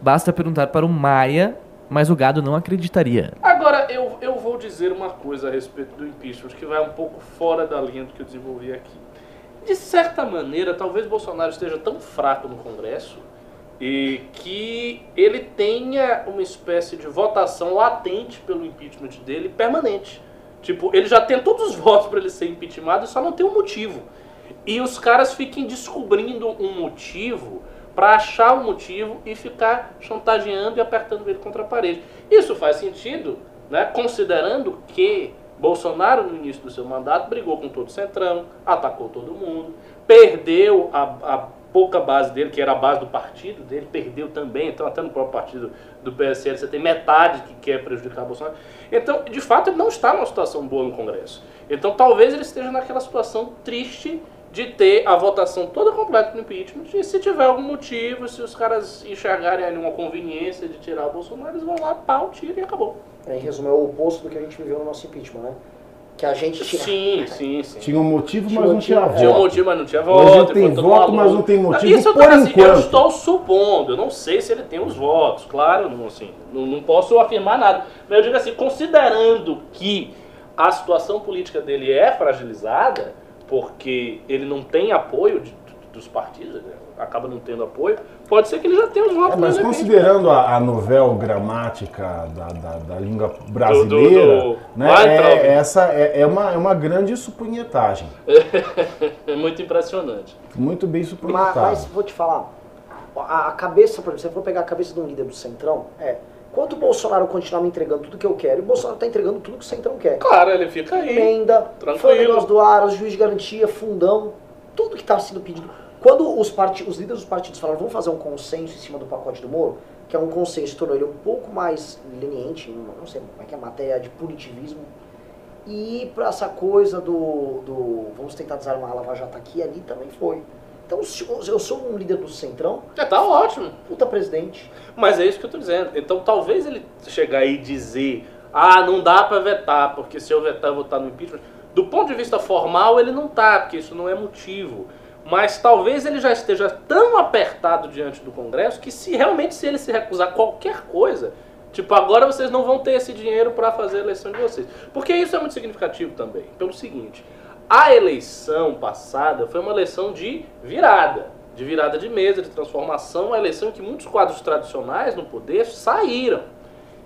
Basta perguntar para o Maia, mas o gado não acreditaria. Agora, eu, eu vou dizer uma coisa a respeito do impeachment, que vai um pouco fora da linha do que eu desenvolvi aqui. De certa maneira, talvez Bolsonaro esteja tão fraco no Congresso e que ele tenha uma espécie de votação latente pelo impeachment dele permanente. Tipo, ele já tem todos os votos para ele ser impeachmentado só não tem um motivo. E os caras fiquem descobrindo um motivo para achar o motivo e ficar chantageando e apertando ele contra a parede. Isso faz sentido, né, considerando que Bolsonaro, no início do seu mandato, brigou com todo o Centrão, atacou todo mundo, perdeu a, a pouca base dele, que era a base do partido dele, perdeu também. Então, até no próprio partido do PSL, você tem metade que quer prejudicar Bolsonaro. Então, de fato, ele não está numa situação boa no Congresso. Então, talvez ele esteja naquela situação triste de ter a votação toda completa no impeachment. E se tiver algum motivo, se os caras enxergarem ali uma conveniência de tirar o Bolsonaro, eles vão lá, pau, tira e acabou. Em resumo, é o oposto do que a gente viveu no nosso impeachment, né? Que a gente tinha. Sim, sim, sim. Tinha um motivo, Tinha mas não tinha é. voto. Tinha um motivo, mas não tinha Hoje voto. tem e foi todo voto, mas não tem motivo Isso eu, por assim, eu enquanto. estou supondo. Eu não sei se ele tem os votos, claro, não, assim, não, não posso afirmar nada. Mas eu digo assim, considerando que a situação política dele é fragilizada, porque ele não tem apoio de- dos partidos, ele acaba não tendo apoio, pode ser que ele já tenha os votos. É, mas considerando a, a novel gramática da, da, da língua brasileira, do- do né, Weintraub. é, essa é, é uma, é uma grande supunhetagem. É muito impressionante. Muito bem Mas, supunhetado. mas vou te falar, a, a cabeça, por exemplo, se eu for pegar a cabeça de um líder do Centrão, é. Quanto o Bolsonaro continuar me entregando tudo que eu quero, e o Bolsonaro está entregando tudo que o Centrão quer. Claro, ele fica aí. Emenda, Tranquilo. foi o negócio do Aras, juiz de garantia, fundão, tudo que está sendo pedido. Quando os, os líderes dos partidos falaram, vamos fazer um consenso em cima do pacote do Moro, que é um consenso, tornou ele um pouco mais leniente, não não sei como é que é a matéria de punitivismo, E para essa coisa do, do vamos tentar desarmar a Lava Jato aqui e ali também foi. Então se eu sou um líder do Centrão, É, tá ótimo. puta presidente. Mas é isso que eu tô dizendo. Então talvez ele chegar aí e dizer, ah, não dá pra vetar, porque se eu vetar, eu vou estar no impeachment. Do ponto de vista formal, ele não tá, porque isso não é motivo. Mas talvez ele já esteja tão apertado diante do Congresso que se realmente se ele se recusar qualquer coisa, tipo, agora vocês não vão ter esse dinheiro para fazer a eleição de vocês. Porque isso é muito significativo também. Pelo seguinte, a eleição passada foi uma eleição de virada, de virada de mesa, de transformação, uma eleição em que muitos quadros tradicionais no poder saíram.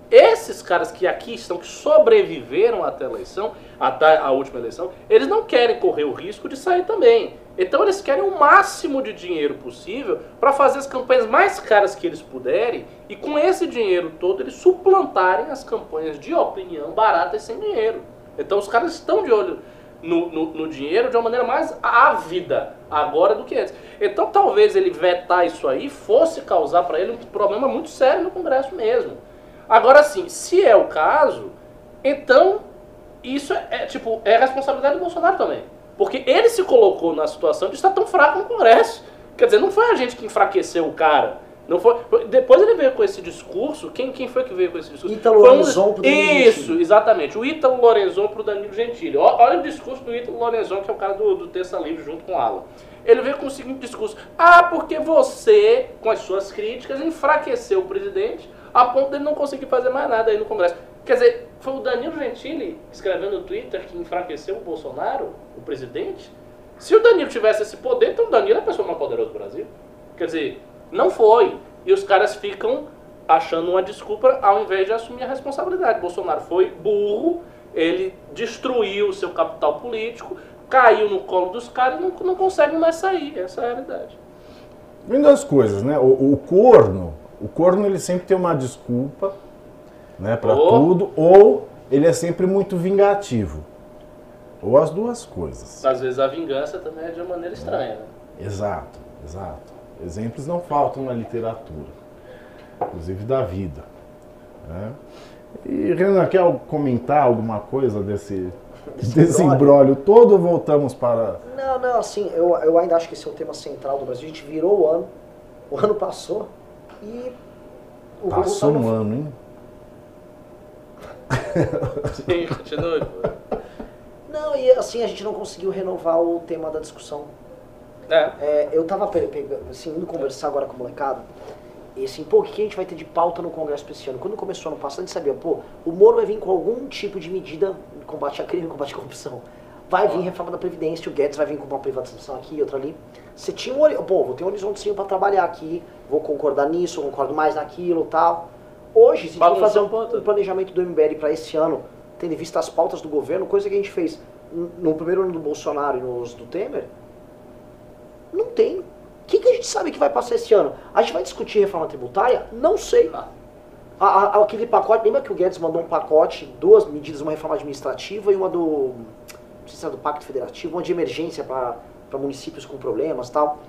Esses caras que aqui estão, que sobreviveram até a eleição, até a última eleição, eles não querem correr o risco de sair também. Então eles querem o máximo de dinheiro possível para fazer as campanhas mais caras que eles puderem e com esse dinheiro todo eles suplantarem as campanhas de opinião baratas sem dinheiro. Então os caras estão de olho no, no- no dinheiro de uma maneira mais ávida agora do que antes. Então talvez ele vetar isso aí fosse causar para ele um problema muito sério no Congresso mesmo. Agora sim, se é o caso, então isso é, é, tipo é responsabilidade do Bolsonaro também. Porque ele se colocou na situação de estar tão fraco no Congresso. Quer dizer, não foi a gente que enfraqueceu o cara. Não foi, depois ele veio com esse discurso. Quem, quem foi que veio com esse discurso? Ítalo um- Lorenzon pro Danilo Isso, Gentili. exatamente. O Ítalo Lorenzon pro Danilo Gentili. Olha o discurso do Ítalo Lorenzon, que é o cara do, do Terça Livre, junto com o Alan. Ele veio com o seguinte discurso. Ah, porque você, com as suas críticas, enfraqueceu o presidente a ponto dele não conseguir fazer mais nada aí no Congresso. Quer dizer, foi o Danilo Gentili escrevendo no Twitter que enfraqueceu o Bolsonaro, o presidente? Se o Danilo tivesse esse poder, então o Danilo é a pessoa mais poderosa do Brasil. Quer dizer, não foi. E os caras ficam achando uma desculpa ao invés de assumir a responsabilidade. Bolsonaro foi burro, ele destruiu o seu capital político, caiu no colo dos caras e não, não consegue mais sair. Essa é a realidade. Vem duas coisas, né? O, o corno, o corno ele sempre tem uma desculpa, né, para Oh. tudo, ou ele é sempre muito vingativo. Ou as duas coisas. Às vezes a vingança também é de uma maneira estranha. Né? Exato, exato. Exemplos não faltam na literatura, inclusive da vida. né? E Renan, quer comentar alguma coisa desse, Desse embrólio todo ou voltamos para. Não, não, assim, eu, eu ainda acho que esse é o tema central do Brasil. A gente virou o ano, o ano passou e o Passou resultado um não- ano, hein? Sim, continue. pô. Não, e assim, a gente não conseguiu renovar o tema da discussão. É. É, eu tava assim, indo conversar agora com o molecada, e assim, pô, o que a gente vai ter de pauta no Congresso esse ano? Quando começou ano passado, a gente sabia, pô, o Moro vai vir com algum tipo de medida de combate a crime, combate à corrupção. Vai vir reforma da Previdência, o Guedes vai vir com uma privatização aqui, outra ali. Você tinha um pô, vou ter um horizontezinho pra trabalhar aqui, vou concordar nisso, concordo mais naquilo tal. Hoje, se a gente for fazer um um, planejamento do MBL para esse ano, tendo em vista as pautas do governo, coisa que a gente fez no primeiro ano do Bolsonaro e nos do Temer, não tem. O que, que a gente sabe que vai passar esse ano? A gente vai discutir reforma tributária? Não sei. Ah. A- a- aquele pacote, lembra que o Guedes mandou um pacote, duas medidas, uma reforma administrativa e uma do. Não sei se era do Pacto Federativo, uma de emergência para municípios com problemas e tal.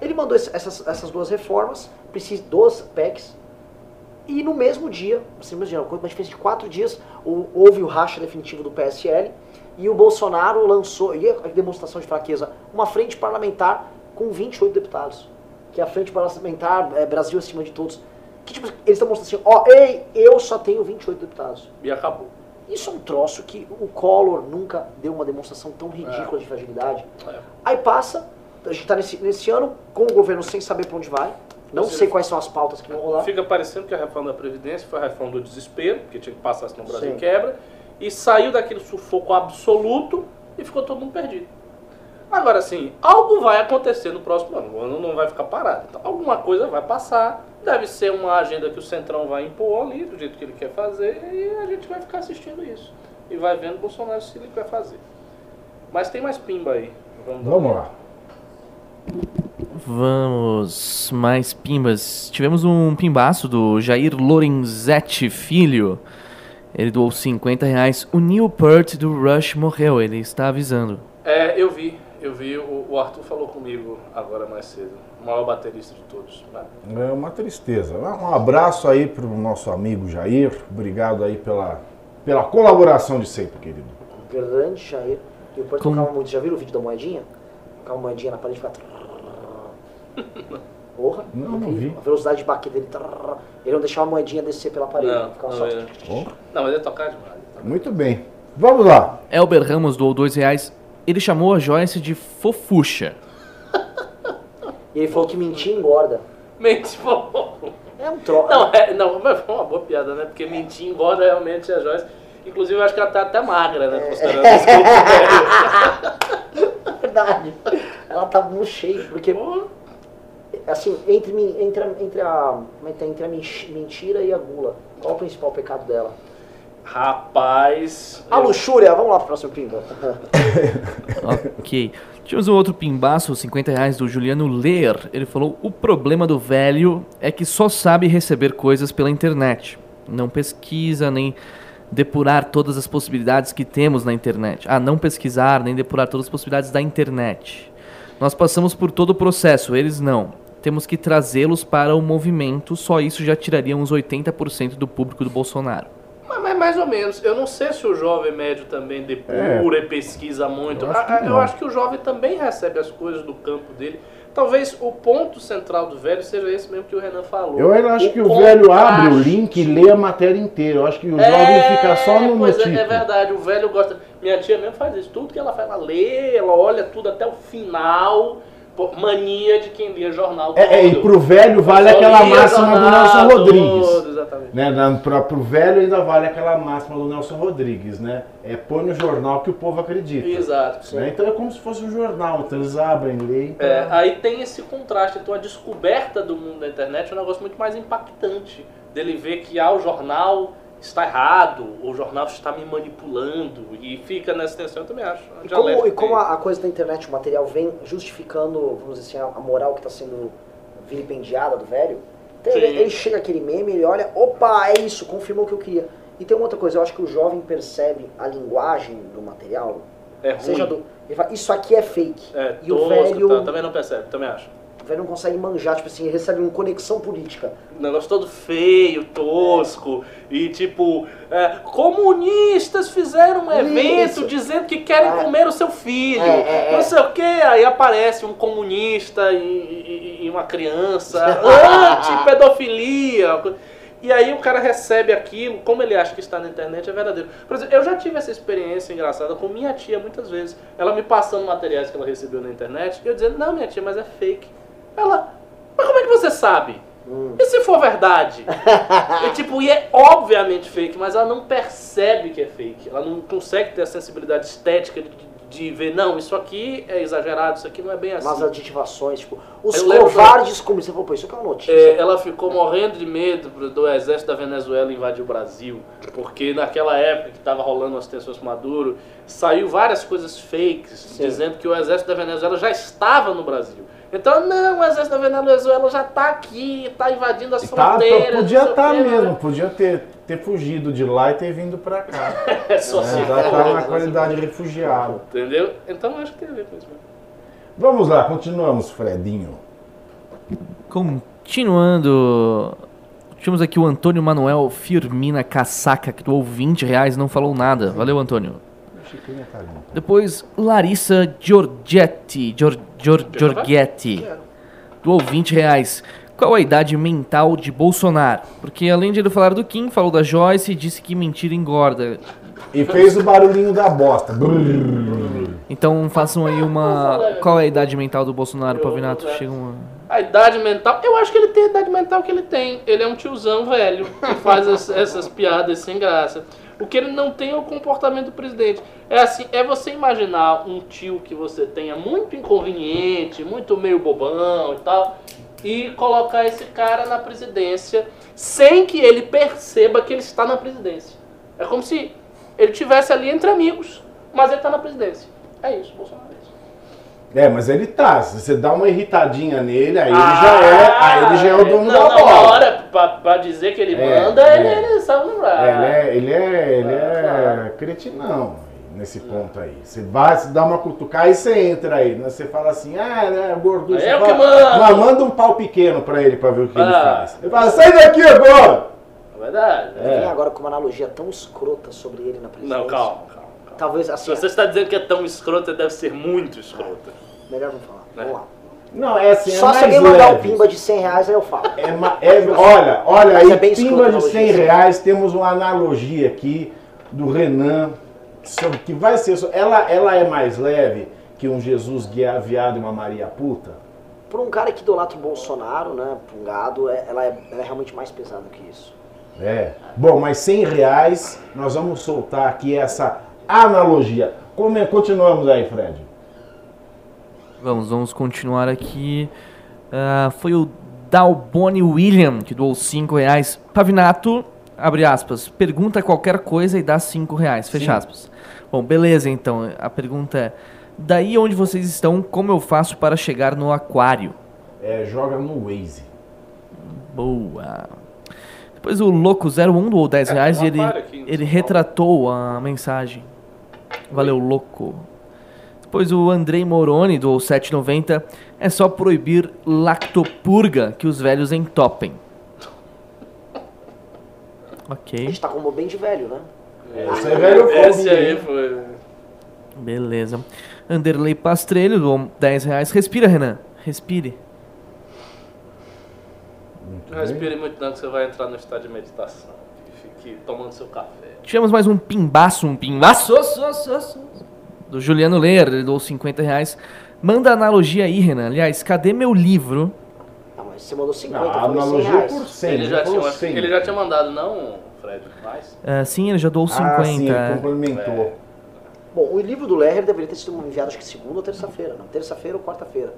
Ele mandou esse- essas, essas duas reformas, precisa duas PECs, e no mesmo dia, assim, no mesmo dia, uma diferença de quatro dias, houve o racha definitivo do PSL e o Bolsonaro lançou, e a demonstração de fraqueza, uma frente parlamentar com 28 deputados, que é a frente parlamentar é, Brasil acima de todos. Que tipo, eles estão mostrando assim, ó, ei, eu só tenho 28 deputados. E acabou. Isso é um troço que o Collor nunca deu uma demonstração tão ridícula de fragilidade. É. Aí passa, a gente está nesse, nesse ano com o governo sem saber para onde vai, não seja, sei quais são as pautas que vão rolar. Fica parecendo que a reforma da Previdência foi a reforma do desespero, porque tinha que passar, senão o Brasil Sim. quebra, e saiu daquele sufoco absoluto e ficou todo mundo perdido. Agora, assim, algo vai acontecer no próximo ano, o ano não vai ficar parado. Então, alguma coisa vai passar, deve ser uma agenda que o Centrão vai impor ali, do jeito que ele quer fazer, e a gente vai ficar assistindo isso. E vai vendo o Bolsonaro se ele quer fazer. Mas tem mais pimba aí. Vamos, Vamos lá. Vamos, mais pimbas. Tivemos um pimbaço do Jair Lorenzetti Filho. Ele doou 50 reais. O Neil Peart do Rush morreu, ele está avisando. É, eu vi, eu vi, o, o Arthur falou comigo agora mais cedo, o maior baterista de todos. né? É uma tristeza. Um abraço aí pro nosso amigo Jair. Obrigado aí pela, pela colaboração de sempre, querido. grande Jair. E o Porto Como- tocava muito. Já viram o vídeo da moedinha? Tocava uma moedinha na parede e ficava. Porra, Não, não vi. A velocidade de baque dele. Ele não deixava a moedinha descer pela parede. Não, ficava não, só. não, mas ele tocar demais. muito bem. Vamos lá. Elber Ramos doou dois reais. Ele chamou a Joyce de fofucha. E ele falou que mentir engorda. Mente, pô. É um troço. Não, é, não, mas foi uma boa piada, né? Porque mentir engorda realmente a Joyce. Inclusive, eu acho que ela tá até magra, né? Considerando esse corpo velho. É verdade. Ela tá no shape, porque Pô, assim, entre, mi- entre, a, entre, a, é tá? entre a mentira e a gula, qual o principal pecado dela? Rapaz. A eu- luxúria, vamos lá pro próximo pimba. Ok. Tínhamos um outro pimbaço, 50 reais, do Juliano Ler. Ele falou: O problema do velho é que só sabe receber coisas pela internet. Não pesquisa nem depurar todas as possibilidades que temos na internet. Ah, não pesquisar nem depurar todas as possibilidades da internet. Nós passamos por todo o processo, eles não. Temos que trazê-los para o movimento, só isso já tiraria uns 80% do público do Bolsonaro. Mas, mas mais ou menos. Eu não sei se o jovem médio também depura e pesquisa muito. Eu acho que Ah, ah, eu acho que o jovem também recebe as coisas do campo dele. Talvez o ponto central do velho seja esse mesmo que o Renan falou. Eu ainda acho que o velho abre o link e lê a matéria inteira. Eu acho que o É, jovem fica só no, pois é, é verdade, o velho gosta. Minha tia mesmo faz isso. Tudo que ela faz, ela lê, ela olha tudo até o final. Mania de quem lia jornal todo. É, é, e pro velho vale aquela máxima do Nelson todo, Rodrigues. exatamente. Né, pra, pro velho ainda vale aquela máxima do Nelson Rodrigues, né? É põe no jornal que o povo acredita. Exato. Né? Então é como se fosse um jornal, então eles abrem, leem. pra- É, aí tem esse contraste. Então a descoberta do mundo da internet é um negócio muito mais impactante. Dele ver que ah, o jornal está errado, o jornal está me manipulando. E fica nessa tensão, eu também acho. E como, e como a, a coisa da internet, o material vem justificando, vamos dizer assim, a, a moral que está sendo vilipendiada do velho, então ele, ele chega aquele meme, ele olha, opa, é isso, confirmou o que eu queria. E tem uma outra coisa, eu acho que o jovem percebe a linguagem do material, é ruim. seja do. Ele fala, isso aqui é fake. É, e o tosco, velho, tá, também não percebe, também acho. Velho não consegue manjar, tipo assim, recebe uma conexão política. Um negócio todo feio, tosco, e tipo, é, comunistas fizeram um evento Isso. dizendo que querem É. comer o seu filho, É, é, é. não sei o que, aí aparece um comunista e, e- e uma criança, anti-pedofilia. E aí o cara recebe aquilo, como ele acha que está na internet, é verdadeiro. Por exemplo, eu já tive essa experiência engraçada com minha tia muitas vezes. Ela me passando materiais que ela recebeu na internet, e eu dizendo, não, minha tia, mas é fake. Ela, mas como é que você sabe? E se for verdade? e, tipo, e é obviamente fake, mas ela não percebe que é fake. Ela não consegue ter a sensibilidade estética de, de ver, não, isso aqui é exagerado, isso aqui não é bem assim. Umas aditivações, tipo, os Eu covardes comunistas. Você falou, pô, isso aqui é uma notícia. É, ela ficou morrendo de medo do exército da Venezuela invadir o Brasil, porque naquela época que estava rolando as tensões com Maduro, saiu várias coisas fakes dizendo que o exército da Venezuela já estava no Brasil. Então, não, o exército da Venezuela já está aqui, está invadindo as Tá, fronteiras. podia estar né? mesmo, podia ter, ter fugido de lá e ter vindo pra cá. É só se né? Já for, tá na né? qualidade de refugiado. Entendeu? Então acho que tem a ver com isso mesmo. Vamos lá, continuamos, Fredinho. Continuando. Tínhamos aqui o Antônio Manuel Firmina Casaca, que doou 20 reais não falou nada. Valeu, Antônio. Depois, Larissa Giorgetti. Gior, Gior, Giorgetti. Doou 20 reais. Qual a idade mental de Bolsonaro? Porque além de ele falar do Kim, falou da Joyce e disse que mentira engorda. E fez o barulhinho da bosta. Então façam aí uma. Qual é a idade mental do Bolsonaro, Pavinato? Chega uma. A idade mental, eu acho que ele tem a idade mental que ele tem. Ele é um tiozão velho que faz as- essas piadas sem graça. O que ele não tem é o comportamento do presidente. É assim, é você imaginar um tio que você tenha muito inconveniente, muito meio bobão e tal, e colocar esse cara na presidência sem que ele perceba que ele está na presidência. É como se ele tivesse ali entre amigos, mas ele está na presidência. É isso, Bolsonaro. É. É, mas ele tá. Se você dá uma irritadinha nele, aí ele já é, aí ele já é o dono Ah, não, da não, bola. Na hora, pra, pra dizer que ele É, manda, é. ele, ele sabe lembrar. É, ele é, ele é, ele É, é cretinão nesse ponto aí. Você vai, você dá uma cutucada e você entra aí, né? Você fala assim, ah, né, gorducho. É fala, que mando. Mas manda um pau pequeno pra ele pra ver o que ele Ah. faz. Ele fala, sai daqui agora! É verdade. Vem agora com uma analogia tão escrota sobre ele na presidência. Não, calma, calma, calma. talvez assim. Se você está dizendo que é tão escrota, deve ser muito escrota. Melhor não falar. Vamos lá. Não, é assim, é Só se mais alguém mandar um pimba de 100 reais, aí eu falo. É é- olha, olha Mas aí, é bem escroto pimba de 100 analogia. reais, temos uma analogia aqui do Renan, sobre- que vai ser, ela, ela é mais leve que um Jesus guia- viado e uma Maria puta? Por um cara que idolatra o Bolsonaro, né? Por um gado, é- ela é, ela é realmente mais pesada que isso. É. Bom, mas 100 reais, nós vamos soltar aqui essa analogia. Como é- continuamos aí, Fred. Vamos, vamos continuar aqui. Ah, foi o Dalboni William que doou 5 reais. Pavinato, abre aspas, pergunta qualquer coisa e dá 5 reais, fecha Sim. aspas. Bom, beleza então. A pergunta é: daí onde vocês estão, como eu faço para chegar no aquário? É, joga no Waze. Boa. Depois o Louco 01 doou 10 É, reais tem e ele, aqui ele retratou a mensagem. Valeu, Louco. Depois o Andrei Moroni doou 7,90. É só proibir lactopurga que os velhos entopem. A Ok, gente tá como bem de velho, né? Esse é velho Esse aí foi. beleza. Anderley Pastrelho doou 10 reais. Respira, Renan. Respire. Não respire muito não que você vai entrar no estado de meditação. Fique tomando seu café. Tivemos mais um pimbaço, um pimbaço so, so, so, do Juliano Leer, ele doou 50 reais. Manda analogia aí, Renan. Aliás, cadê meu livro? Ah, mas você mandou 50, Não, a foi 100 analogia reais. por 100. Ele já, tinha, 100. ele já tinha mandado, não, Fred? Mais? Ah, sim, ele já doou 50. Ah, sim, ele complementou. Bom, o livro do Lerner deveria ter sido enviado acho que segunda ou terça-feira, não, terça-feira ou quarta-feira.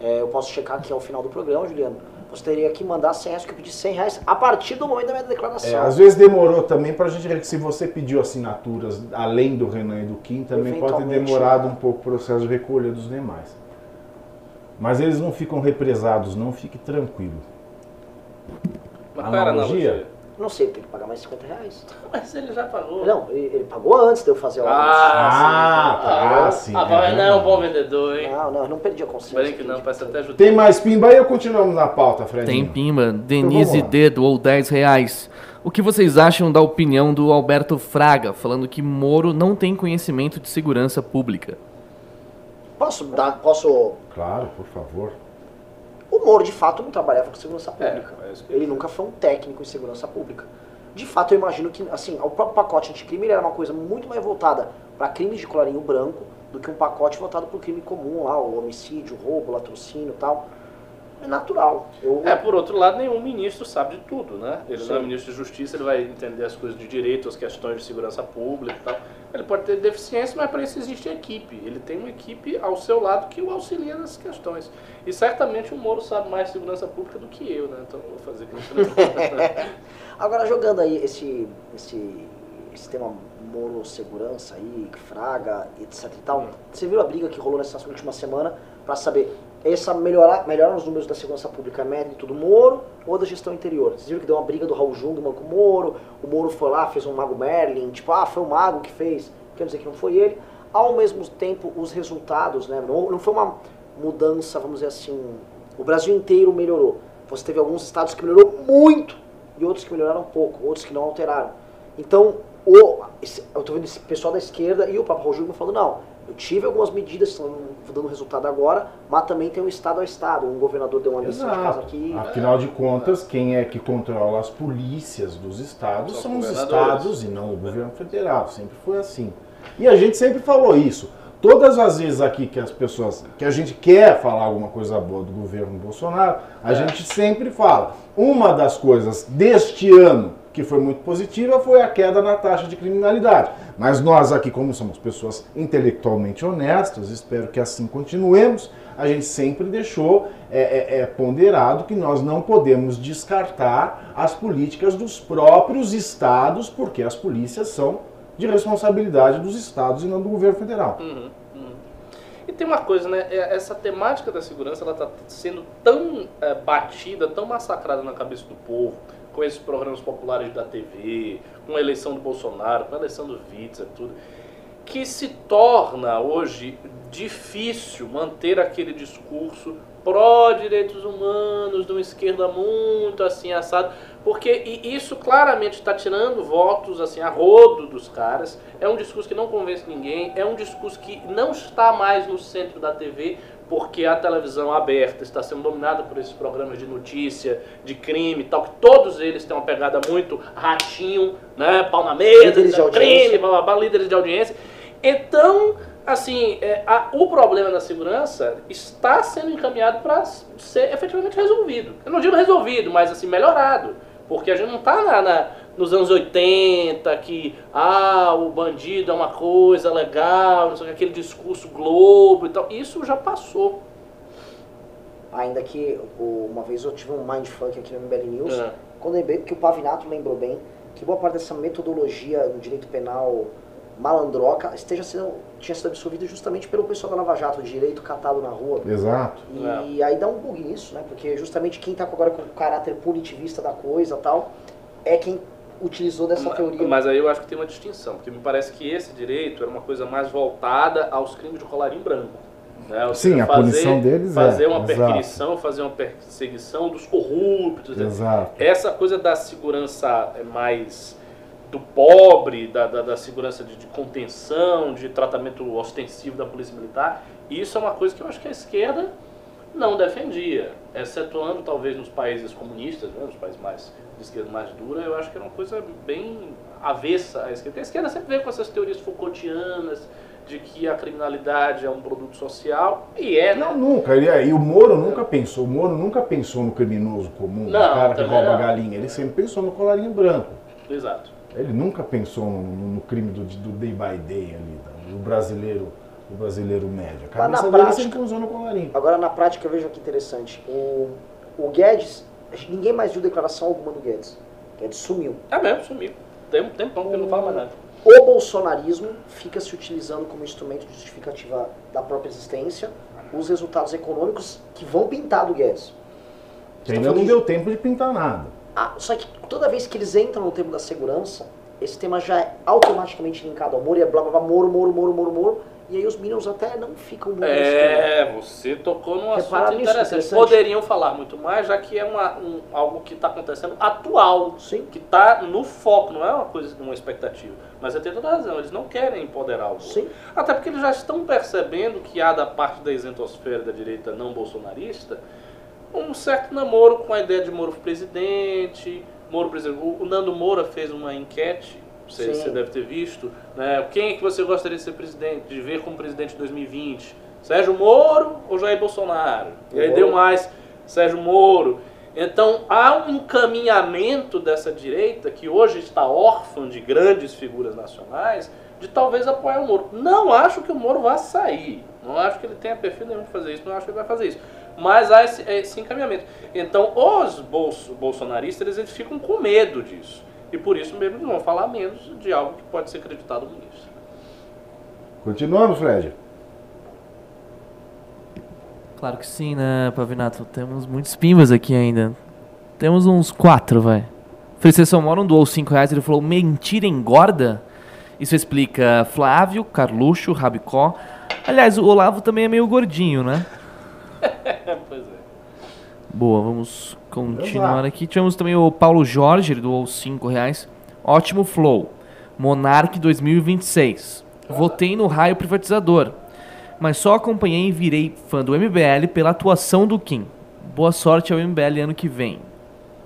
É, eu posso checar aqui ao final do programa, Juliano. Você teria que mandar 100 reais, que eu pedi 100 reais a partir do momento da minha É, declaração. às vezes demorou também pra gente. Se você pediu assinaturas além do Renan e do Kim, também pode ter Eventualmente, demorado né? um pouco o processo de recolha dos demais. Mas eles não ficam represados, não, fique tranquilo. Mas qual era a Analogia? Não sei, tem que pagar mais 50 reais. Mas ele já pagou. Não, ele, ele pagou antes de eu fazer o anúncio. Ah, Ah, tá, sim. sim, Ah, é vai, não é um bom vendedor, hein? Não, não, eu não perdi a consciência. Bem que não, parece até ajudar. Tem mais pimba aí ou continuamos na pauta, Fred? Tem pimba. Denise vamos lá. D doou 10 reais. O que vocês acham da opinião do Alberto Fraga, falando que Moro não tem conhecimento de segurança pública? Posso dar, posso... Claro, por favor. O Moro, de fato, não trabalhava com segurança pública. É, Ele nunca foi um técnico em segurança pública. De fato, eu imagino que, assim, o próprio pacote anticrime era uma coisa muito mais voltada para crimes de colarinho branco do que um pacote voltado para o crime comum lá, o homicídio, roubo, latrocínio e tal. É natural. Eu, É, por outro lado, nenhum ministro sabe de tudo, né? Ele não é Sim. ministro de justiça, ele vai entender as coisas de direito, as questões de segurança pública e tal. Ele pode ter deficiência, mas para isso existe equipe. Ele tem uma equipe ao seu lado que o auxilia nessas questões. E certamente o Moro sabe mais de segurança pública do que eu, né? Então vou fazer Agora, jogando aí esse, esse, esse tema Moro Segurança aí, Fraga, etc e tal, você viu a briga que rolou nessa última semana para saber essa melhorar, melhorar os números da segurança pública é mérito do Moro ou da gestão interior? Vocês viram que deu uma briga do Raul Jungmann com o Moro, o Moro foi lá, fez um Mago Merlin, tipo, ah, foi o Mago que fez, quer dizer que não foi ele. Ao mesmo tempo, os resultados, né, não, não foi uma mudança, vamos dizer assim, o Brasil inteiro melhorou. Você teve alguns estados que melhorou muito e outros que melhoraram pouco, outros que não alteraram. Então, o, eu estou vendo esse pessoal da esquerda e o próprio Raul Jungmann falando, não, eu tive algumas medidas que estão dando resultado agora, mas também tem um estado a estado. Um governador deu uma lição de casa aqui. Afinal de contas, quem é que controla as polícias dos estados São são os estados e não o governo federal. Sempre foi assim. E a gente sempre falou isso. Todas as vezes aqui que as pessoas, que a gente quer falar alguma coisa boa do governo Bolsonaro, a É. gente sempre fala. Uma das coisas deste ano que foi muito positiva foi a queda na taxa de criminalidade. Mas nós aqui, como somos pessoas intelectualmente honestas, espero que assim continuemos, a gente sempre deixou é, é, é, ponderado que nós não podemos descartar as políticas dos próprios estados, porque as polícias são de responsabilidade dos estados e não do governo federal. Uhum, uhum. E tem uma coisa, né? é- Essa temática da segurança ela está sendo tão é, batida, tão massacrada na cabeça do povo, com esses programas populares da TV, com a eleição do Bolsonaro, com a eleição do Witzel, tudo, que se torna hoje difícil manter aquele discurso pró-direitos humanos, de uma esquerda muito assim assado, Porque isso claramente está tirando votos assim a rodo dos caras. É um discurso que não convence ninguém. É um discurso que não está mais no centro da TV, porque a televisão aberta está sendo dominada por esses programas de notícia, de crime e tal, que todos eles têm uma pegada muito ratinho, né? Pau na mesa, Líderes de crime, audiência. blá, blá, blá, líderes de audiência. Então, assim, é, a- o problema da segurança está sendo encaminhado para ser efetivamente resolvido. Eu não digo resolvido, mas assim, melhorado. Porque a gente não está na, na- nos anos 80, que ah, o bandido é uma coisa legal, não sei aquele discurso globo e tal. Isso já passou. Ainda que uma vez eu tive um mindfuck aqui no MBL News, É. quando eu lembrei que o Pavinato lembrou bem que boa parte dessa metodologia no direito penal malandroca esteja sendo, tinha sido absorvida justamente pelo pessoal da Lava Jato, direito catado na rua. Exato. E aí dá um bug nisso, né? Porque justamente quem tá agora com o caráter punitivista da coisa tal, é quem utilizou dessa teoria. Mas aí eu acho que tem uma distinção, porque me parece que esse direito era uma coisa mais voltada aos crimes de colarinho branco. Né? Ou Sim, seja, a punição deles é, Fazer uma exato. perquisição, fazer uma perseguição dos corruptos. Exato. Essa coisa da segurança é mais do pobre, da, da, da segurança de, de contenção, de tratamento ostensivo da polícia militar, isso é uma coisa que eu acho que a esquerda não defendia, excetuando talvez nos países comunistas, né, nos países mais de esquerda mais dura, eu acho que era uma coisa bem avessa à esquerda. A esquerda sempre veio com essas teorias Foucaultianas de que a criminalidade é um produto social, e é, né? Não, nunca. Ele, e o Moro nunca pensou. O Moro nunca pensou no criminoso comum, no Não, cara que rouba não. galinha. Ele sempre pensou no colarinho branco. Exato. Ele nunca pensou no, no crime do, do day by day ali, do brasileiro, do brasileiro médio. A na cabeça dele prática- sempre usou no colarinho. Agora, na prática, eu vejo aqui interessante. O, o Guedes, que ninguém mais viu declaração alguma do Guedes. Guedes sumiu. É mesmo, sumiu. Tem um tempão que ele não fala mais nada. O bolsonarismo fica se utilizando como instrumento de justificativa da própria existência os resultados econômicos que vão pintar do Guedes. Que ainda não deu tempo de pintar nada. Ah, só que toda vez que eles entram no tema da segurança, esse tema já é automaticamente linkado ao Moro e é blá blá blá, Moro, Moro, Moro, Moro, Moro. E aí os Minions até não ficam muito. É, você tocou num Repara assunto interessante. interessante. Poderiam falar muito mais, já que é uma, um- algo que está acontecendo atual, Sim. que está no foco, não é uma coisa uma expectativa. Mas você tem toda razão, eles não querem empoderar o. Sim. Até porque eles já estão percebendo que há da parte da isentosfera da direita não bolsonarista um certo namoro com a ideia de Moro presidente. Moro presidente. O Nando Moura fez uma enquete, você, você deve ter visto. Né? Quem é que você gostaria de ser presidente, de ver como presidente em 2020? Sérgio Moro ou Jair Bolsonaro? E aí Moro. deu mais Sérgio Moro. Então há um encaminhamento dessa direita que hoje está órfã de grandes figuras nacionais de talvez apoiar o Moro. Não acho que o Moro vá sair. Não acho que ele tenha perfil nenhum de fazer isso. Não acho que ele vai fazer isso. Mas há esse, esse encaminhamento. Então os bolso, bolsonaristas eles, eles ficam com medo disso. E por isso mesmo eles vão falar menos de algo que pode ser acreditado nisso. Continuamos, Fred. Claro que sim, né, Pavinato? Temos muitos pimbas aqui ainda. Temos uns quatro, vai. Felicitação Moron doou 5 reais ele falou: mentira engorda? Isso explica Flávio, Carluxo, Rabicó. Aliás, o Olavo também é meio gordinho, né? Boa, vamos continuar aqui. Tivemos também o Paulo Jorge, ele doou 5 reais. Ótimo flow. Monark 2026. Votei no raio privatizador. Mas só acompanhei e virei fã do MBL pela atuação do Kim. Boa sorte ao MBL ano que vem.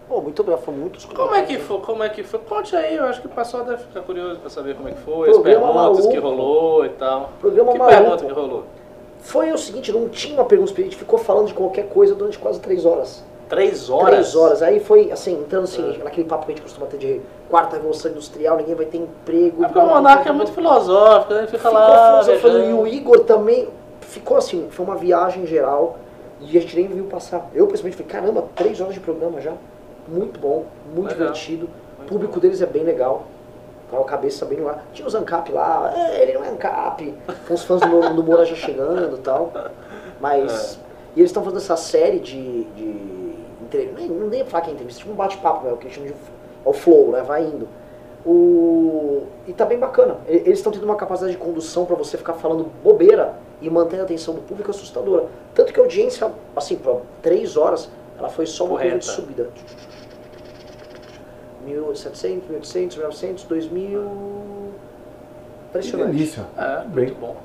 Pô, muito bem, foi muitos Como é que foi? Como é que foi? Conte aí, eu acho que o pessoal deve ficar curioso para saber como é que foi, Programa as perguntas que rolou e tal. Programa que maluco. pergunta que rolou? Foi o seguinte, não tinha uma pergunta, a gente ficou falando de qualquer coisa durante quase três horas. Três horas? Três horas. Aí foi assim, entrando assim, naquele papo que a gente costuma ter de quarta revolução industrial, ninguém vai ter emprego. É porque o Monarca é muito filosófico, né? Fica Ficou lá. filosofando, e o Igor também ficou assim, foi uma viagem geral e a gente nem viu passar. Eu pessoalmente falei, caramba, três horas de programa já. Muito bom, muito Legal. divertido. O Muito público bom. deles é bem legal. Tá, a cabeça bem lá. Tinha os ANCAP lá, é, ele não é ANCAP. Com os fãs do, do Moura já chegando e tal. Mas. E eles estão fazendo essa série de. de entre- nem, não nem falar que é entrevista, tipo um bate-papo, né, o que eles chamam de é o flow, né? Vai indo. O... E tá bem bacana. Eles estão tendo uma capacidade de condução pra você ficar falando bobeira e manter a atenção do público assustadora. Tanto que a audiência, assim, por três horas, ela foi só uma de subida. 1.700, 1.800, 1.900, 2.000... Que Impressionante. delícia. É, Muito bem. muito bom.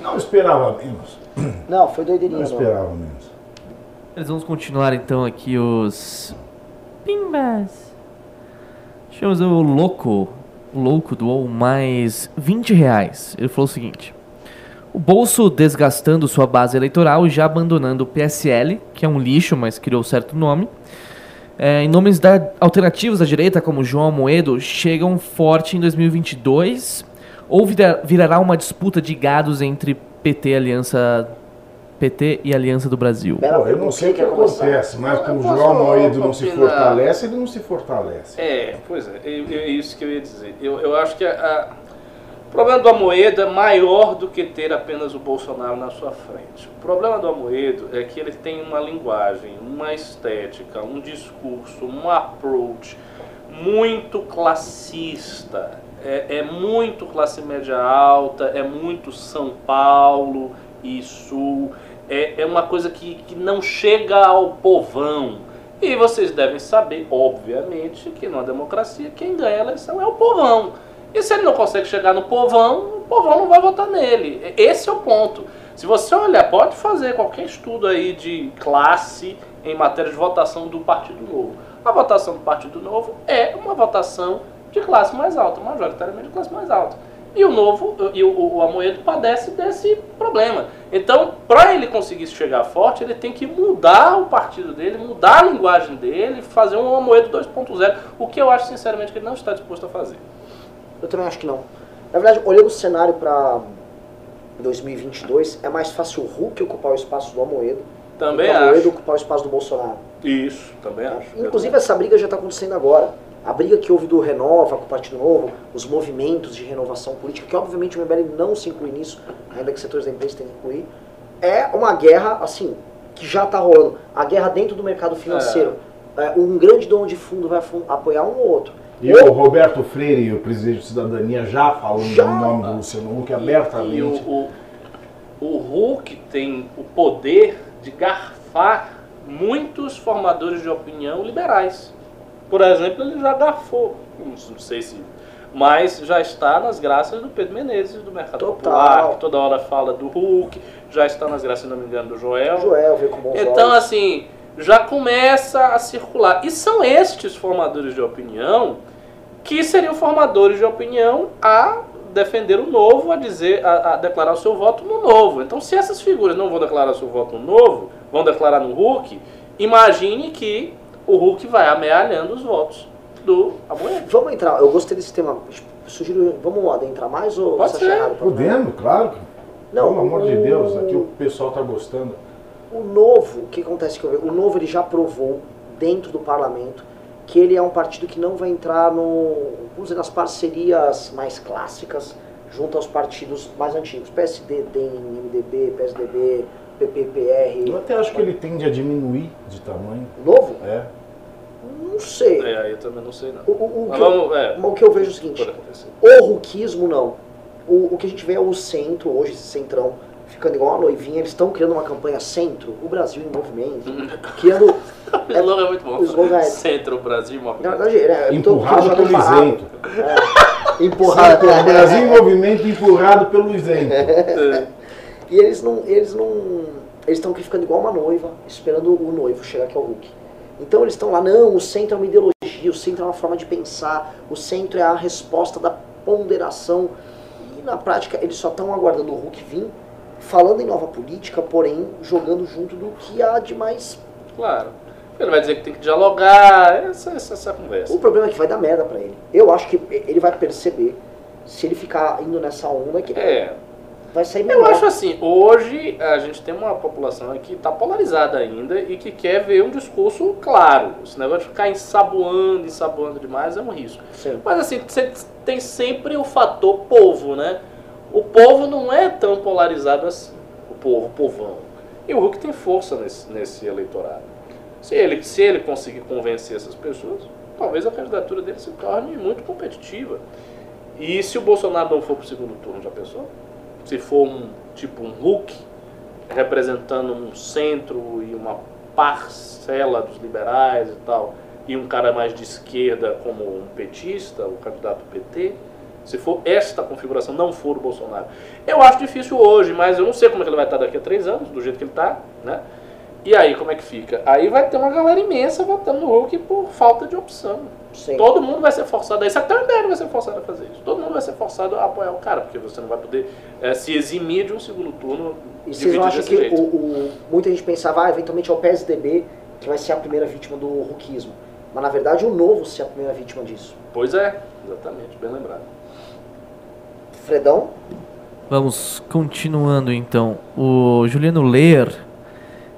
Não esperava menos. Não, foi doideirinha. Não esperava menos. Eles vamos continuar então aqui os. Pimbas! Chamamos o louco. O louco doou mais 20 reais. Ele falou o seguinte: O bolso desgastando sua base eleitoral e já abandonando o PSL, que é um lixo, mas criou certo nome. É, em nomes da, alternativos da direita, como João Amoedo, chegam forte em 2022 ou vira- virará uma disputa de gados entre PT, Aliança PT e Aliança do Brasil? Pô, eu não sei o que começar? acontece, mas como o João Moedo não se fortalece, ele não se fortalece. É, pois é, é, é isso que eu ia dizer. Eu, eu acho que a- a- o problema do Amoedo é maior do que ter apenas o Bolsonaro na sua frente. O problema do Amoedo é que ele tem uma linguagem, uma estética, um discurso, um approach muito classista. É, é muito classe média alta, é muito São Paulo e Sul. É, é uma coisa que, que não chega ao povão. E vocês devem saber, obviamente, que numa democracia quem ganha a eleição é o povão. E se ele não consegue chegar no povão, o povão não vai votar nele. Esse é o ponto. Se você olhar, pode fazer qualquer estudo aí de classe em matéria de votação do Partido Novo. A votação do Partido Novo é uma votação de classe mais alta, majoritariamente de classe mais alta. E o Novo, e o, o Amoedo padece desse problema. Então, para ele conseguir chegar forte, ele tem que mudar o partido dele, mudar a linguagem dele, fazer um Amoedo 2.0, o que eu acho sinceramente que ele não está disposto a fazer. Eu também acho que não. Na verdade, olhando o cenário para 2022, é mais fácil o Hulk ocupar o espaço do Amoedo Também do Amoedo acho. ocupar o espaço do Bolsonaro. Isso, também acho. Inclusive, essa briga já está acontecendo agora. A briga que houve do Renova com o Partido Novo, os movimentos de renovação política, que obviamente o MBL não se inclui nisso, ainda que setores da empresa tenham que incluir, é uma guerra, assim, que já está rolando. A guerra dentro do mercado financeiro. É, um grande dono de fundo vai apoiar um ou outro. E o Roberto Freire, o presidente de Cidadania, já falando Já. o nome do Luciano Huck E abertamente. o, o, o Hulk tem o poder de garfar muitos formadores de opinião liberais. Por exemplo, ele já garfou, não sei se, mas já está nas graças do Pedro Menezes, do Mercado Total. Popular, que toda hora fala do Hulk, já está nas graças, se não me engano, do Joel. Joel veio com bons Então, olhos. assim, já começa a circular. E são estes formadores de opinião que seriam formadores de opinião a defender o novo, a dizer, a, a declarar o seu voto no novo. Então, se essas figuras não vão declarar o seu voto no novo, vão declarar no Hulk, imagine que o Hulk vai amealhando os votos do Amoedo. Vamos entrar, eu gostei desse tema. Sugiro, vamos adentrar mais ou Pode você ser. errado? Podendo, claro. Não, Pelo amor de o- Deus, aqui o pessoal tá gostando. O novo, o que acontece que eu vejo? O novo ele já provou dentro do parlamento que ele é um partido que não vai entrar no, vamos dizer, nas parcerias mais clássicas junto aos partidos mais antigos, PSD, DEM, MDB, PSDB, PPPR. Eu até acho que ele tende a diminuir de tamanho. Novo? É. Não sei. É, aí eu também não sei não. O, o- o Mas que eu- vamos, é, o que eu vejo é o seguinte, o ruquismo não. O, o que a gente vê é o centro, hoje esse centrão, ficando igual uma noivinha, eles estão criando uma campanha centro, o Brasil em movimento, criando... O slogan é muito bom. O slogan é- Centro, Brasil, Na movimento. verdade, é, eu tô- Empurrado pelo isento. É, empurrado. O Brasil em movimento empurrado pelo isento. E eles não. Eles não. Eles estão aqui ficando igual uma noiva, esperando o noivo chegar que é o Hulk. Então eles estão lá, não, o centro é uma ideologia, o centro é uma forma de pensar, o centro é a resposta da ponderação. E na prática eles só estão aguardando o Hulk vir, falando em nova política, porém jogando junto do que há de mais. Claro. Ele vai dizer que tem que dialogar, essa, essa, essa conversa. O problema é que vai dar merda pra ele. Eu acho que ele vai perceber, se ele ficar indo nessa onda, que É, vai sair eu melhor. acho assim, hoje a gente tem uma população que está polarizada ainda e que quer ver um discurso claro. Esse negócio de ficar ensaboando, ensaboando demais é um risco. Sim. Mas assim, você tem sempre o fator povo, né? O povo não é tão polarizado assim. O povo, o povão. E o Hulk tem força nesse, nesse eleitorado. Se ele, se ele conseguir convencer essas pessoas, talvez a candidatura dele se torne muito competitiva. E se o Bolsonaro não for para o segundo turno, já pensou? Se for um tipo um Hulk representando um centro e uma parcela dos liberais e tal, e um cara mais de esquerda como um petista, o candidato PT, se for esta configuração, não for o Bolsonaro. Eu acho difícil hoje, mas eu não sei como é que ele vai estar daqui a três anos, do jeito que ele está, né? E aí, como é que fica? Aí vai ter uma galera imensa votando no Hulk por falta de opção. Sim. Todo mundo vai ser forçado a isso. Até o MBL vai ser forçado a fazer isso. Todo mundo vai ser forçado a apoiar o cara, porque você não vai poder eh, se eximir de um segundo turno E vocês não acham que o, o- muita gente pensava, ah, eventualmente é o PSDB que vai ser a primeira vítima do ruquismo. Mas na verdade o novo ser a primeira vítima disso. Pois é, exatamente, bem lembrado. Fredão, Vamos continuando então. O Juliano Leer,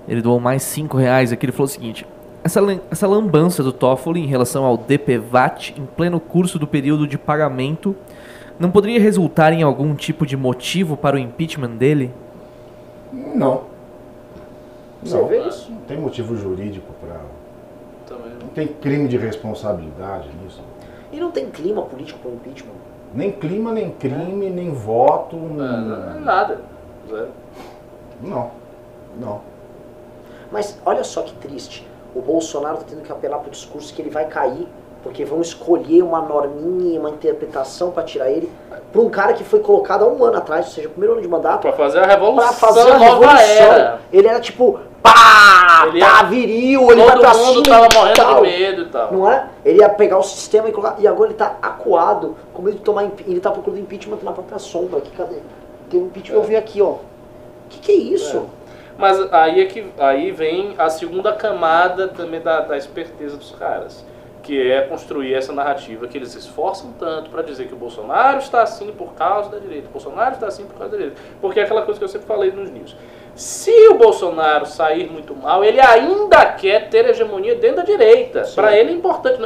ele doou mais 5 reais aqui. Ele falou o seguinte: essa, essa lambança do Toffoli em relação ao DPVAT em pleno curso do período de pagamento não poderia resultar em algum tipo de motivo para o impeachment dele? Não. você Não. vê isso? Não tem motivo jurídico para. Também. Não tem crime de responsabilidade nisso. E não tem clima político para o impeachment. Nem clima, nem crime, nem voto. É, não- não é nada. Zero. Não. Não. Mas olha só que triste. O Bolsonaro está tendo que apelar para o discurso que ele vai cair, porque vão escolher uma norminha, e uma interpretação para tirar ele, para um cara que foi colocado há um ano atrás, ou seja, o primeiro ano de mandato, Pra fazer a revolução, para fazer a nova revolução. era. Ele era tipo, pá, Ele tá ia- viril, ele vai Todo pra mundo cima tava morrendo tal. de medo e tal. Não é? Ele ia pegar o sistema e colocar. E agora ele tá acuado, com medo de tomar. impe- Ele tá procurando impeachment na própria sombra. Aqui, cadê? Tem um impeachment, eu vi aqui, ó. O que, que é isso? Mas aí é que aí vem a segunda camada também da, da esperteza dos caras, que é construir essa narrativa que eles se esforçam tanto para dizer que o Bolsonaro está assim por causa da direita, o Bolsonaro está assim por causa da direita. Porque é aquela coisa que eu sempre falei nos news. Se o Bolsonaro sair muito mal, ele ainda quer ter hegemonia dentro da direita. Para ele é importante.